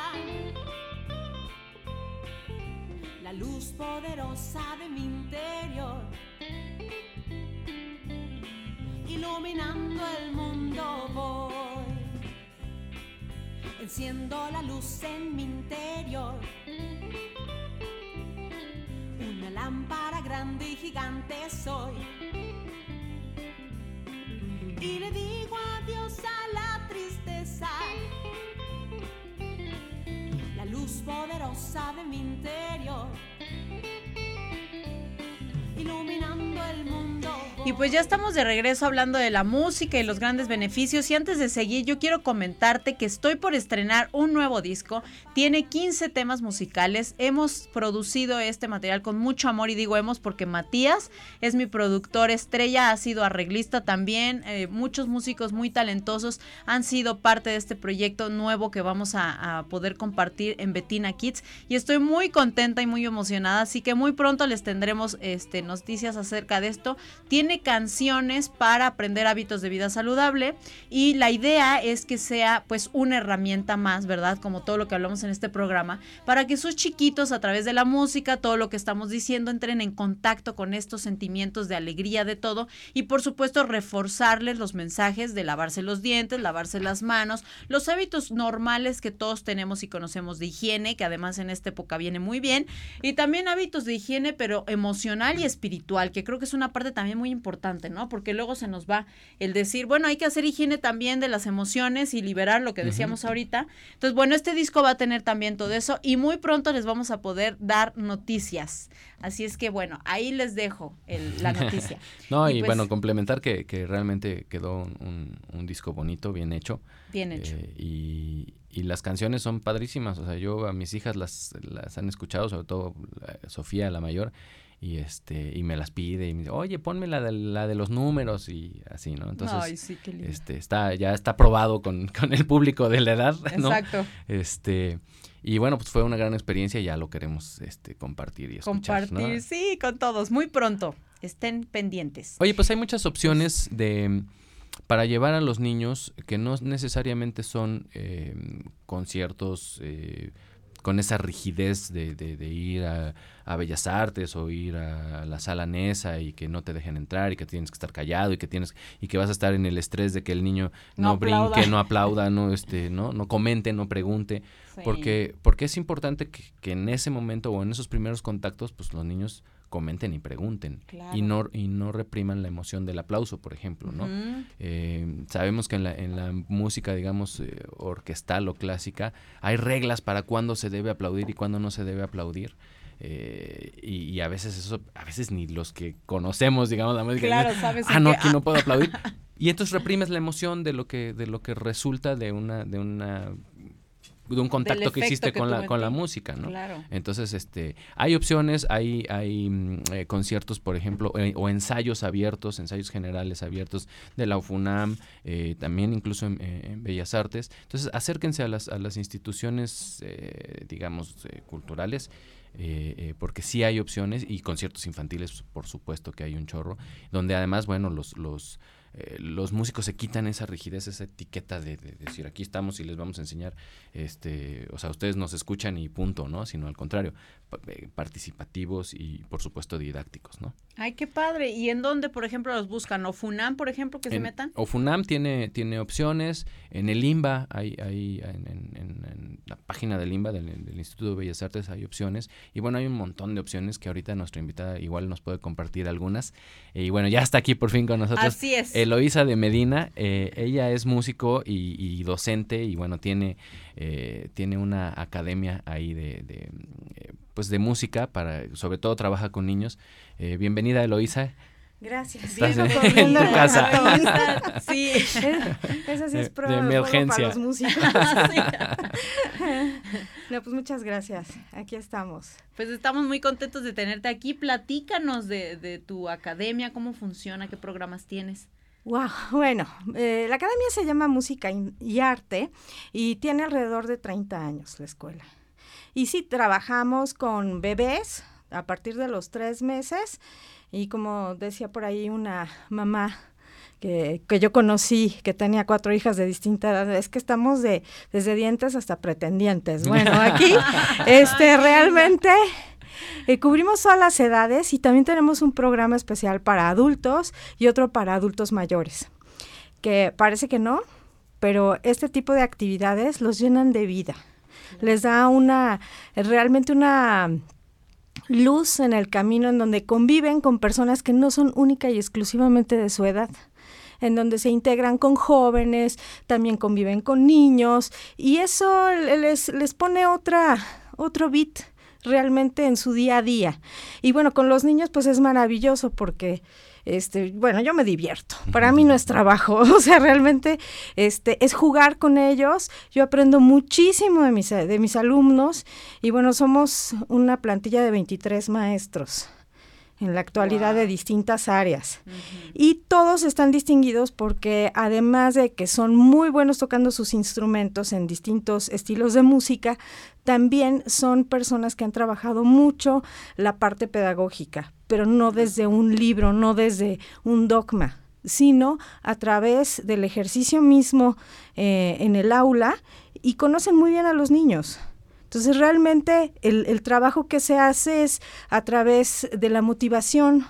[SPEAKER 1] la luz poderosa de mi interior, iluminando el mundo voy, enciendo la luz en mi interior, una lámpara grande y gigante soy, y le digo adiós a la tristeza. Luz poderosa de mi interior.
[SPEAKER 2] Y pues ya estamos de regreso hablando de la música y los grandes beneficios. Y antes de seguir, yo quiero comentarte que estoy por estrenar un nuevo disco. Tiene 15 temas musicales. Hemos producido este material con mucho amor y digo hemos porque Matías es mi productor estrella, ha sido arreglista también. Eh, muchos músicos muy talentosos han sido parte de este proyecto nuevo que vamos a, a poder compartir en Betina Kids. Y estoy muy contenta y muy emocionada. Así que muy pronto les tendremos este, acerca de esto. Tiene canciones para aprender hábitos de vida saludable y la idea es que sea pues una herramienta más, ¿verdad? Como todo lo que hablamos en este programa, para que sus chiquitos a través de la música, todo lo que estamos diciendo, entren en contacto con estos sentimientos de alegría de todo y por supuesto reforzarles los mensajes de lavarse los dientes, lavarse las manos, los hábitos normales que todos tenemos y conocemos de higiene, que además en esta época viene muy bien, y también hábitos de higiene pero emocional y espiritual, que creo que es una parte también muy importante ¿no? Porque luego se nos va el decir, bueno, hay que hacer higiene también de las emociones y liberar lo que decíamos ahorita. Entonces, bueno, este disco va a tener también todo eso y muy pronto les vamos a poder dar noticias. Así es que, bueno, ahí les dejo la noticia.
[SPEAKER 3] no, y, pues bueno, complementar que, realmente quedó un, disco bonito, bien hecho.
[SPEAKER 2] Bien hecho.
[SPEAKER 3] Eh, y, las canciones son padrísimas. O sea, yo a mis hijas las, las han escuchado, sobre todo Sofía, la mayor, y este y me las pide y me dice, oye, ponme la de, la de los números y así, ¿no? Entonces, este está ya está probado con, con, el público de la edad, ¿no? Exacto. Este y bueno, pues fue una gran experiencia y ya lo queremos este compartir y escuchar,
[SPEAKER 2] Compartir, sí, con todos, muy pronto. Estén pendientes.
[SPEAKER 3] Oye, pues hay muchas opciones de para llevar a los niños que no necesariamente son eh, conciertos eh, con esa rigidez de, de, ir a, Bellas Artes o ir a, la sala Nesa y que no te dejen entrar y que tienes que estar callado y que tienes y que vas a estar en el estrés de que el niño no, brinque, no aplauda, no este, no, no comente, no pregunte, porque porque es importante que, que en ese momento o en esos primeros contactos, pues los niños comenten y pregunten. Y no y no repriman la emoción del aplauso por ejemplo no eh, sabemos que en la, en la música digamos eh, orquestal o clásica hay reglas para cuándo se debe aplaudir y cuándo no se debe aplaudir eh, y, a veces eso a veces ni los que conocemos digamos la música
[SPEAKER 2] claro, sabes
[SPEAKER 3] ah no aquí no puedo aplaudir y entonces reprimes la emoción de lo que de lo que resulta de una de una de un contacto que hiciste con la, con la música, ¿no?
[SPEAKER 2] Claro.
[SPEAKER 3] Entonces, este, hay opciones, hay, hay mm, eh, conciertos, por ejemplo, eh, o ensayos abiertos, ensayos generales abiertos de la UFUNAM, eh, también incluso en, Bellas Artes. Entonces, acérquense a las, a las instituciones, digamos, culturales. porque sí hay opciones y conciertos infantiles, por supuesto que hay un chorro, donde además, bueno, los, los, eh, los músicos se quitan esa rigidez, esa etiqueta de, decir aquí estamos y les vamos a enseñar, este, o sea, ustedes nos escuchan y punto, ¿no? Sino al contrario, participativos y por supuesto didácticos, ¿no?
[SPEAKER 2] Ay, qué padre. ¿Y en dónde, por ejemplo, los buscan? ¿O FUNAM, por ejemplo, que se metan?
[SPEAKER 3] O FUNAM tiene, tiene opciones. En el IMBA, hay, hay en, la página del IMBA, del, Instituto de Bellas Artes, hay opciones. Y bueno, hay un montón de opciones que ahorita nuestra invitada igual nos puede compartir algunas. Y bueno, ya está aquí por fin con nosotros.
[SPEAKER 2] Así es.
[SPEAKER 3] Eloísa de Medina. Eh, ella es músico y, docente y bueno, tiene, eh, tiene una academia ahí de, de pues de música para sobre todo trabaja con niños eh, bienvenida Eloísa
[SPEAKER 4] Gracias.
[SPEAKER 3] Estás en, tu casa.
[SPEAKER 4] sí. Esa sí es prueba
[SPEAKER 3] de, emergencia.
[SPEAKER 4] Para los músicos. no, pues muchas gracias. Aquí estamos.
[SPEAKER 2] Pues estamos muy contentos de tenerte aquí. Platícanos de, de tu academia, cómo funciona, qué programas tienes.
[SPEAKER 4] Wow, bueno, eh, la academia se llama Música y Arte y tiene alrededor de 30 años la escuela. Y sí, trabajamos con bebés a partir de los tres meses. Y como decía por ahí una mamá que, que, yo conocí, que tenía cuatro hijas de distinta edad, es que estamos de, desde dientes hasta pretendientes. Bueno, aquí este, realmente eh, cubrimos todas las edades y también tenemos un programa especial para adultos y otro para adultos mayores, que parece que no, pero este tipo de actividades los llenan de vida les da una, realmente una luz en el camino en donde conviven con personas que no son única y exclusivamente de su edad en donde se integran con jóvenes, también conviven con niños y eso les, les pone otra, otro beat realmente en su día a día. Y bueno, con los niños pues es maravilloso porque este, bueno, yo me divierto. Para mí no es trabajo, o sea, realmente este es jugar con ellos. Yo aprendo muchísimo de mis de mis alumnos y bueno, somos una plantilla de 23 maestros en la actualidad de distintas áreas. Y todos están distinguidos porque además de que son muy buenos tocando sus instrumentos en distintos estilos de música, también son personas que han trabajado mucho la parte pedagógica, pero no desde un libro, no desde un dogma sino a través del ejercicio mismo eh, en el aula y conocen muy bien a los niños. Entonces realmente el, trabajo que se hace es a través de la motivación.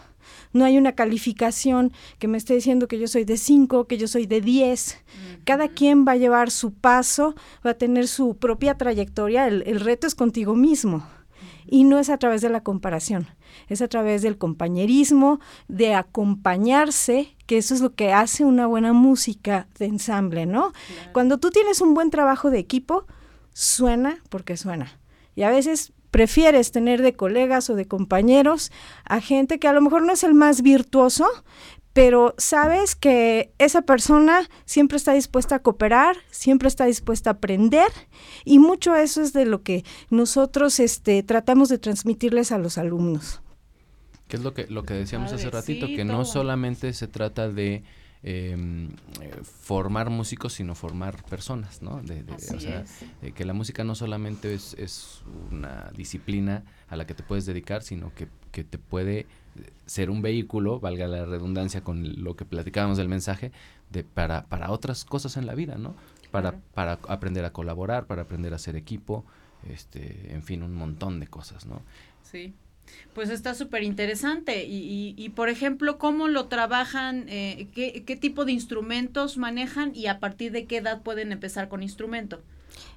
[SPEAKER 4] No hay una calificación que me esté diciendo que yo soy de 5, que yo soy de 10. Cada quien va a llevar su paso, va a tener su propia trayectoria. El, el reto es contigo mismo. Y no es a través de la comparación, es a través del compañerismo, de acompañarse, que eso es lo que hace una buena música de ensamble, ¿no? Cuando tú tienes un buen trabajo de equipo, suena porque suena. Y a veces prefieres tener de colegas o de compañeros a gente que a lo mejor no es el más virtuoso, pero sabes que esa persona siempre está dispuesta a cooperar, siempre está dispuesta a aprender y mucho eso es de lo que nosotros este, tratamos de transmitirles a los alumnos.
[SPEAKER 3] Que es lo que, lo que decíamos hace ratito, que no solamente se trata de Em, eh, formar músicos, sino formar personas, ¿no? De, o sea, que la música no solamente es, es, una disciplina a la que te puedes dedicar, sino que, que, te puede ser un vehículo, valga la redundancia con lo que platicábamos del mensaje, de, para, para otras cosas en la vida, ¿no? Para, para aprender a colaborar, para aprender a hacer equipo, este, en fin, un montón de cosas, ¿no?
[SPEAKER 2] Sí. Pues está súper interesante. Y, y, por ejemplo, ¿cómo lo trabajan? Eh, qué, ¿Qué tipo de instrumentos manejan y a partir de qué edad pueden empezar con instrumento?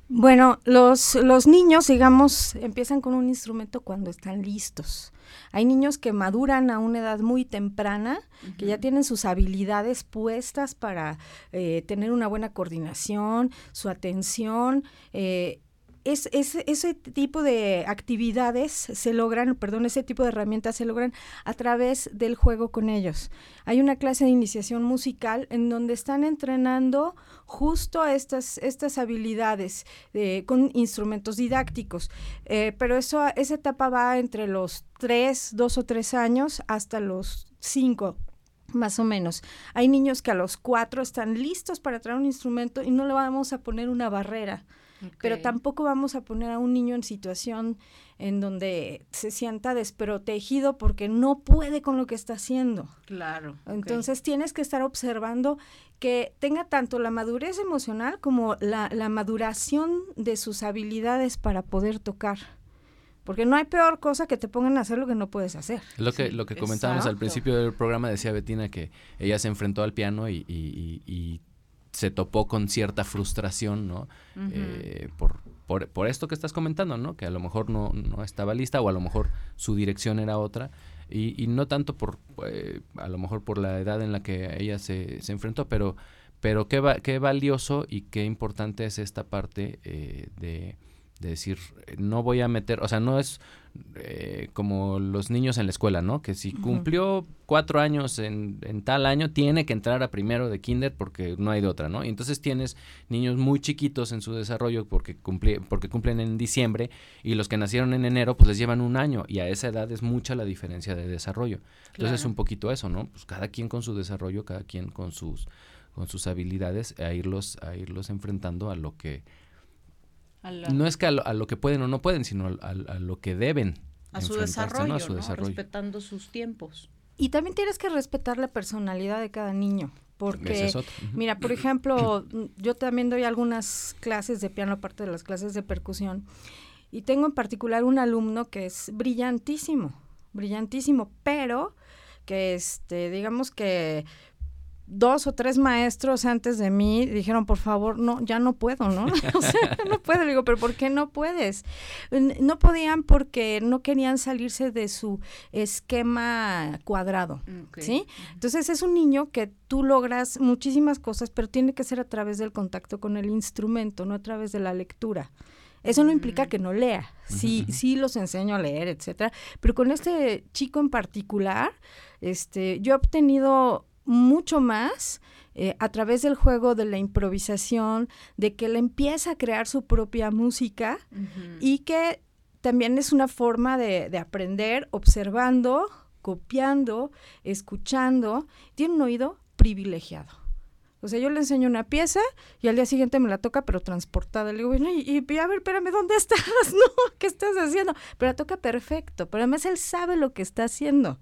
[SPEAKER 4] Bueno, los, los niños, digamos, empiezan con un instrumento cuando están listos. Hay niños que maduran a una edad muy temprana, que ya tienen sus habilidades puestas para eh, tener una buena coordinación, su atención, eh, es, ese tipo de actividades se logran, perdón, ese tipo de herramientas se logran a través del juego con ellos. Hay una clase de iniciación musical en donde están entrenando justo estas, estas habilidades eh, con instrumentos didácticos. Eh, pero eso, esa etapa va entre los tres, dos o tres años hasta los cinco más o menos. Hay niños que a los cuatro están listos para traer un instrumento y no le vamos a poner una barrera pero tampoco vamos a poner a un niño en situación en donde se sienta desprotegido porque no puede con lo que está haciendo.
[SPEAKER 2] Claro.
[SPEAKER 4] Entonces tienes que estar observando que tenga tanto la madurez emocional como la, maduración de sus habilidades para poder tocar. Porque no hay peor cosa que te pongan a hacer lo que no puedes hacer.
[SPEAKER 3] Lo que, lo que comentábamos al principio del programa, decía Betina que ella se enfrentó al piano y, y se topó con cierta frustración, ¿no? Eh, por, por, por, esto que estás comentando, ¿no? Que a lo mejor no, no estaba lista o a lo mejor su dirección era otra. Y, y no tanto por, eh, a lo mejor por la edad en la que ella se, se enfrentó, pero, pero qué, va, qué valioso y qué importante es esta parte eh, de de decir, no voy a meter, o sea, no es eh, como los niños en la escuela, ¿no? Que si cumplió cuatro años en, en, tal año, tiene que entrar a primero de kinder porque no hay de otra, ¿no? Y entonces tienes niños muy chiquitos en su desarrollo porque, porque cumplen en diciembre y los que nacieron en enero, pues les llevan un año y a esa edad es mucha la diferencia de desarrollo. Entonces es un poquito eso, ¿no? Pues cada quien con su desarrollo, cada quien con sus con sus habilidades a irlos a irlos enfrentando a lo que no es que a lo, que pueden o no pueden, sino a, lo que deben.
[SPEAKER 2] A su, desarrollo, respetando sus tiempos.
[SPEAKER 4] Y también tienes que respetar la personalidad de cada niño. Porque, mira, por ejemplo, yo también doy algunas clases de piano, aparte de las clases de percusión, y tengo en particular un alumno que es brillantísimo, brillantísimo, pero que, este, digamos que dos o tres maestros antes de mí dijeron, por favor, no, ya no puedo, ¿no? o sea, no puedo. Le digo, pero ¿por qué no puedes? No podían porque no querían salirse de su esquema cuadrado, ¿sí? Entonces es un niño que tú logras muchísimas cosas, pero tiene que ser a través del contacto con el instrumento, no a través de la lectura. Eso no implica mm. que no lea, sí, sí los enseño a leer, etcétera, pero con este chico en particular, este, yo he obtenido mucho más eh, a través del juego de la improvisación, de que él empieza a crear su propia música y que también es una forma de, de, aprender observando, copiando, escuchando. Tiene un oído privilegiado. O sea, yo le enseño una pieza y al día siguiente me la toca, pero transportada. Le digo, bueno, y, a ver, espérame, ¿dónde estás? ¿No? ¿Qué estás haciendo? Pero la toca perfecto. Pero además él sabe lo que está haciendo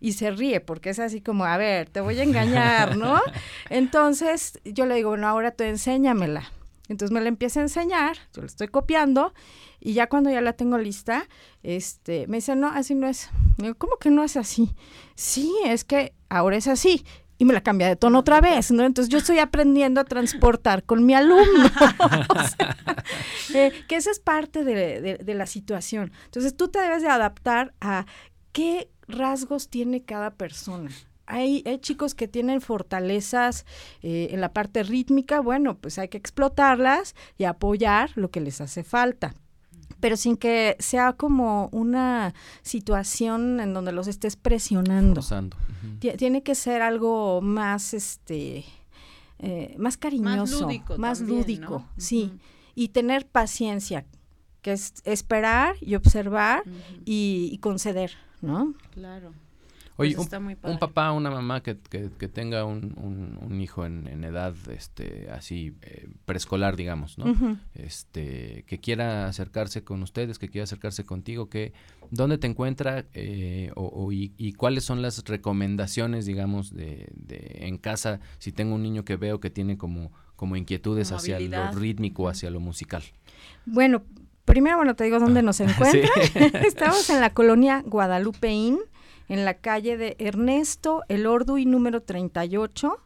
[SPEAKER 4] y se ríe porque es así como, a ver, te voy a engañar, ¿no? Entonces yo le digo, bueno, ahora tú enséñamela. Entonces me la empieza a enseñar, yo la estoy copiando y ya cuando ya la tengo lista, este, me dice, no, así no es. Digo, ¿cómo que no es así? Sí, es que ahora es así y me la cambia de tono otra vez, ¿no? Entonces yo estoy aprendiendo a transportar con mi alumno. Eh, que esa es parte de, de, la situación. Entonces tú te debes de adaptar a qué rasgos tiene cada persona. Hay, hay, chicos que tienen fortalezas eh, en la parte rítmica, bueno, pues hay que explotarlas y apoyar lo que les hace falta. Pero sin que sea como una situación en donde los estés presionando. Tiene que ser algo más, este, eh, más cariñoso, más lúdico, sí, y tener paciencia, que es esperar y observar y conceder. ¿no?
[SPEAKER 2] Claro.
[SPEAKER 3] Oye, pues un, papá una mamá que, que, tenga un, un, hijo en, en, edad este, así eh, preescolar, digamos, ¿no? este, que quiera acercarse con ustedes, que quiera acercarse contigo, que, ¿dónde te encuentra eh, o, y, cuáles son las recomendaciones, digamos, de, de, en casa si tengo un niño que veo que tiene como, como inquietudes hacia lo rítmico, hacia lo musical?
[SPEAKER 4] Bueno, primero, bueno, te digo dónde nos encuentran. Estamos en la colonia Guadalupeín, en la calle de Ernesto El Orduy número 38.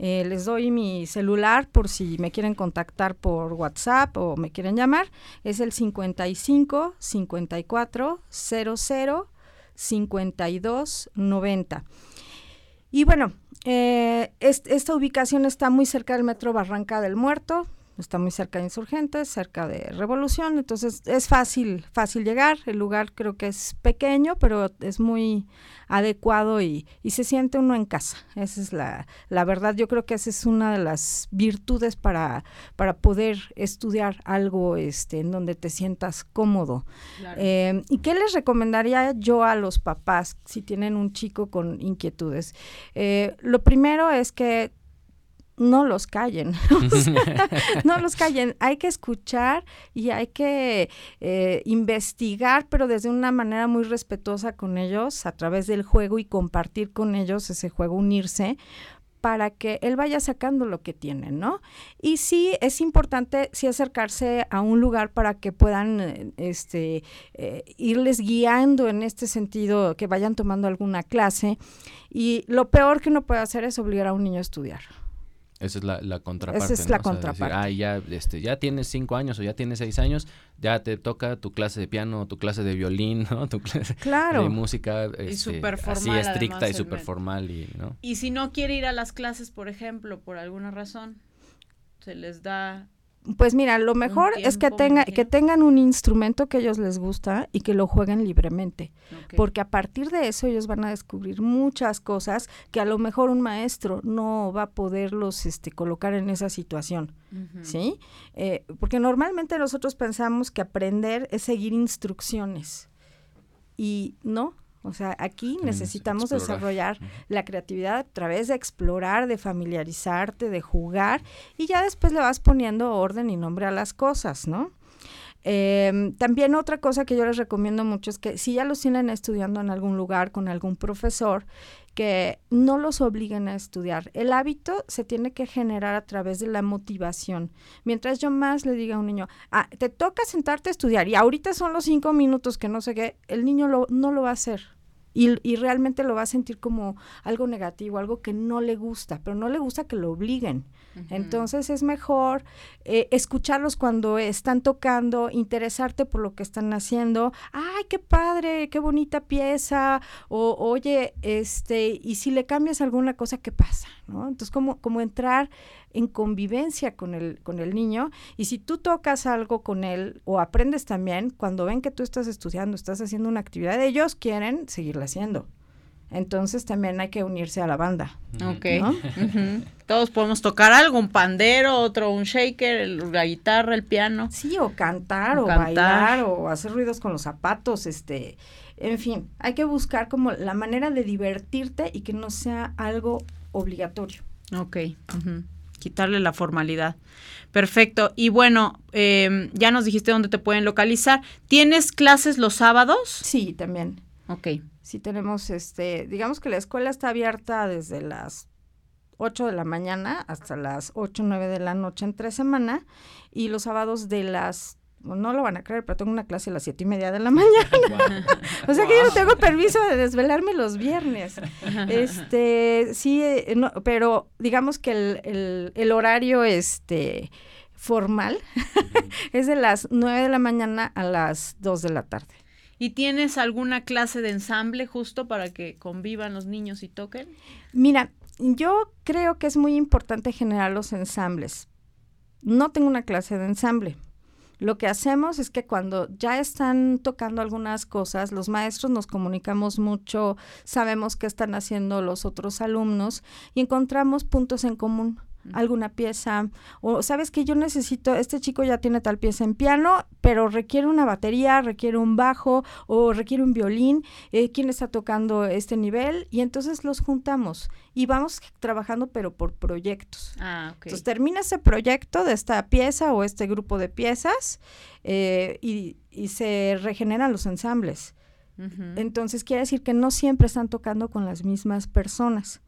[SPEAKER 4] Eh, les doy mi celular por si me quieren contactar por WhatsApp o me quieren llamar. Es el 55 54 00 52 90. Y bueno, eh, esta ubicación está muy cerca del metro Barranca del Muerto, está muy cerca de Insurgentes, cerca de Revolución, entonces es fácil, fácil llegar. El lugar creo que es pequeño, pero es muy adecuado y, y se siente uno en casa. Esa es la, la, verdad. Yo creo que esa es una de las virtudes para, para poder estudiar algo este, en donde te sientas cómodo. Eh, ¿Y qué les recomendaría yo a los papás si tienen un chico con inquietudes? Eh, lo primero es que no los callen, no los callen, hay que escuchar y hay que eh, investigar, pero desde una manera muy respetuosa con ellos, a través del juego y compartir con ellos ese juego, unirse, para que él vaya sacando lo que tiene, ¿no? Y sí es importante sí acercarse a un lugar para que puedan eh, este eh, irles guiando en este sentido, que vayan tomando alguna clase. Y lo peor que uno puede hacer es obligar a un niño a estudiar.
[SPEAKER 3] Esa es la, la contraparte.
[SPEAKER 4] Esa es la contraparte.
[SPEAKER 3] ah, ya, este, ya tienes cinco años o ya tienes seis años, ya te toca tu clase de piano, tu clase de violín, ¿no? Tu clase
[SPEAKER 4] claro.
[SPEAKER 3] de música
[SPEAKER 2] y
[SPEAKER 3] este,
[SPEAKER 2] formal,
[SPEAKER 3] así estricta y súper formal. Y, ¿no?
[SPEAKER 2] y si no quiere ir a las clases, por ejemplo, por alguna razón, se les da
[SPEAKER 4] pues mira, lo mejor es que tenga, que tengan un instrumento que a ellos les gusta y que lo jueguen libremente, porque a partir de eso ellos van a descubrir muchas cosas que a lo mejor un maestro no va a poderlos este, colocar en esa situación, ¿sí? Eh, porque normalmente nosotros pensamos que aprender es seguir instrucciones y no, o sea, aquí necesitamos desarrollar la creatividad a través de explorar, de familiarizarte, de jugar y ya después le vas poniendo orden y nombre a las cosas, ¿no? Em, también otra cosa que yo les recomiendo mucho es que si ya los tienen estudiando en algún lugar con algún profesor, que no los obliguen a estudiar. El hábito se tiene que generar a través de la motivación. Mientras yo más le diga a un niño, ah, te toca sentarte a estudiar y ahorita son los cinco minutos que no sé qué, el niño lo, no lo va a hacer. Y, y, realmente lo va a sentir como algo negativo, algo que no le gusta, pero no le gusta que lo obliguen. Entonces es mejor eh, escucharlos cuando están tocando, interesarte por lo que están haciendo. ¡Ay, qué padre! ¡Qué bonita pieza! O, oye, este, y si le cambias alguna cosa, ¿qué pasa? ¿No? Entonces, como, como entrar en convivencia con el, con el niño. Y si tú tocas algo con él o aprendes también, cuando ven que tú estás estudiando, estás haciendo una actividad, ellos quieren seguirla haciendo. Entonces también hay que unirse a la banda.
[SPEAKER 2] Ok. Todos podemos tocar algo, un pandero, otro un shaker, la guitarra, el piano.
[SPEAKER 4] Sí, o cantar, o, bailar, o hacer ruidos con los zapatos, este, en fin, hay que buscar como la manera de divertirte y que no sea algo obligatorio.
[SPEAKER 2] Ok. Quitarle la formalidad. Perfecto. Y bueno, em, ya nos dijiste dónde te pueden localizar. ¿Tienes clases los sábados?
[SPEAKER 4] Sí, también.
[SPEAKER 2] Ok
[SPEAKER 4] si tenemos, este, digamos que la escuela está abierta desde las 8 de la mañana hasta las 8 o 9 de la noche entre semana y los sábados de las no lo van a creer, pero tengo una clase a las siete y media de la mañana. o sea que yo no tengo permiso de desvelarme los viernes. Este, sí, eh, no, pero digamos que el, el, el horario este formal es de las 9 de la mañana a las 2 de la tarde.
[SPEAKER 2] ¿Y tienes alguna clase de ensamble justo para que convivan los niños y toquen?
[SPEAKER 4] Mira, yo creo que es muy importante generar los ensambles. No tengo una clase de ensamble. Lo que hacemos es que cuando ya están tocando algunas cosas, los maestros nos comunicamos mucho, sabemos qué están haciendo los otros alumnos y encontramos puntos en común alguna pieza o sabes que yo necesito, este chico ya tiene tal pieza en piano, pero requiere una batería, requiere un bajo o requiere un violín, eh, ¿quién está tocando este nivel? Y entonces los juntamos y vamos trabajando pero por proyectos.
[SPEAKER 2] Ah,
[SPEAKER 4] Entonces termina ese proyecto de esta pieza o este grupo de piezas eh, y, y se regeneran los ensambles. Entonces quiere decir que no siempre están tocando con las mismas personas.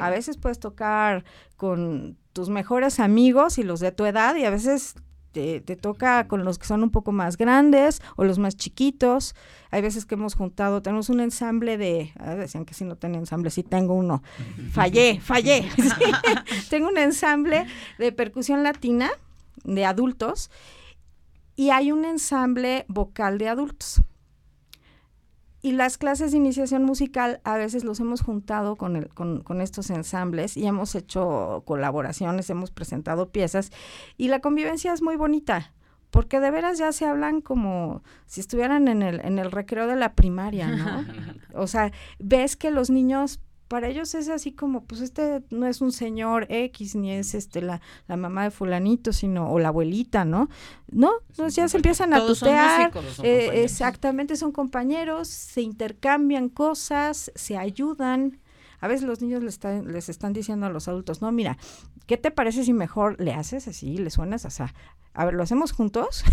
[SPEAKER 4] A veces puedes tocar con tus mejores amigos y los de tu edad y a veces te, toca con los que son un poco más grandes o los más chiquitos. Hay veces que hemos juntado, tenemos un ensamble de, ah, decían que si no tenía ensamble, sí tengo uno. Fallé, fallé. tengo un ensamble de percusión latina de adultos y hay un ensamble vocal de adultos. Y las clases de iniciación musical a veces los hemos juntado con, el, con, con, estos ensambles y hemos hecho colaboraciones, hemos presentado piezas y la convivencia es muy bonita porque de veras ya se hablan como si estuvieran en el, en el recreo de la primaria, ¿no? o sea, ves que los niños para ellos es así como, pues este no es un señor X, ni es este la, la mamá de fulanito, sino, o la abuelita, ¿no? No, entonces ya se empiezan a tutear, eh, exactamente, son compañeros, se intercambian cosas, se ayudan. A veces los niños les, están, les están diciendo a los adultos, no, mira, ¿qué te parece si mejor le haces así, le suenas así? A ver, ¿lo hacemos juntos?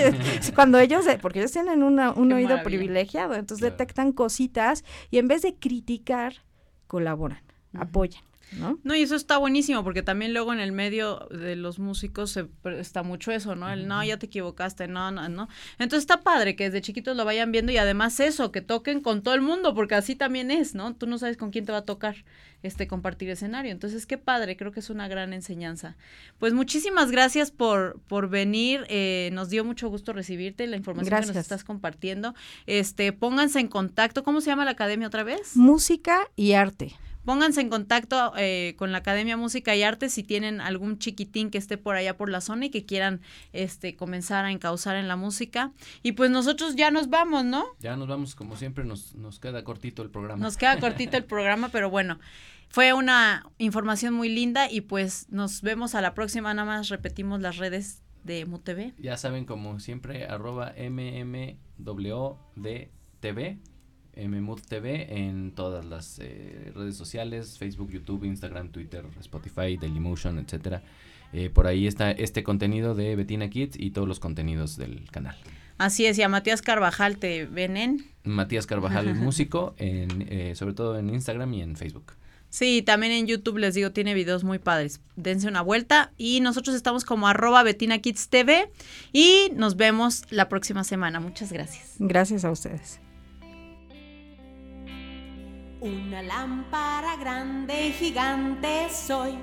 [SPEAKER 4] Cuando ellos, porque ellos tienen un oído privilegiado, entonces detectan cositas y en vez de criticar, colaboran, apoyan. ¿No?
[SPEAKER 2] No, y eso está buenísimo, porque también luego en el medio de los músicos se está mucho eso, ¿no? El no, ya te equivocaste, no, no, no. Entonces está padre que desde chiquitos lo vayan viendo y además eso, que toquen con todo el mundo, porque así también es, ¿no? Tú no sabes con quién te va a tocar este compartir escenario. Entonces, qué padre, creo que es una gran enseñanza. Pues muchísimas gracias por, por venir. Eh, nos dio mucho gusto recibirte, la información que nos estás compartiendo. Este, pónganse en contacto. ¿Cómo se llama la academia otra vez?
[SPEAKER 4] Música y arte
[SPEAKER 2] pónganse en contacto eh, con la Academia Música y Arte si tienen algún chiquitín que esté por allá por la zona y que quieran este comenzar a encauzar en la música. Y pues nosotros ya nos vamos, ¿no?
[SPEAKER 3] Ya nos vamos, como siempre, nos, nos queda cortito el programa.
[SPEAKER 2] Nos queda cortito el programa, pero bueno. Fue una información muy linda y pues nos vemos a la próxima. Nada más repetimos las redes de MUTV.
[SPEAKER 3] Ya saben, como siempre, arroba mmwdtv, MMUTV en todas las eh, redes sociales, Facebook, YouTube, Instagram, Twitter, Spotify, Dailymotion, etcétera. Eh, por ahí está este contenido de Betina Kids y todos los contenidos del canal.
[SPEAKER 2] Así es, y a Matías Carvajal te ven en...
[SPEAKER 3] Matías Carvajal, músico, en, eh, sobre todo en Instagram y en Facebook.
[SPEAKER 2] Sí, también en YouTube les digo, tiene videos muy padres. Dense una vuelta y nosotros estamos como arroba Betina Kids TV y nos vemos la próxima semana. Muchas gracias.
[SPEAKER 4] Gracias a ustedes.
[SPEAKER 1] Una lámpara grande, gigante soy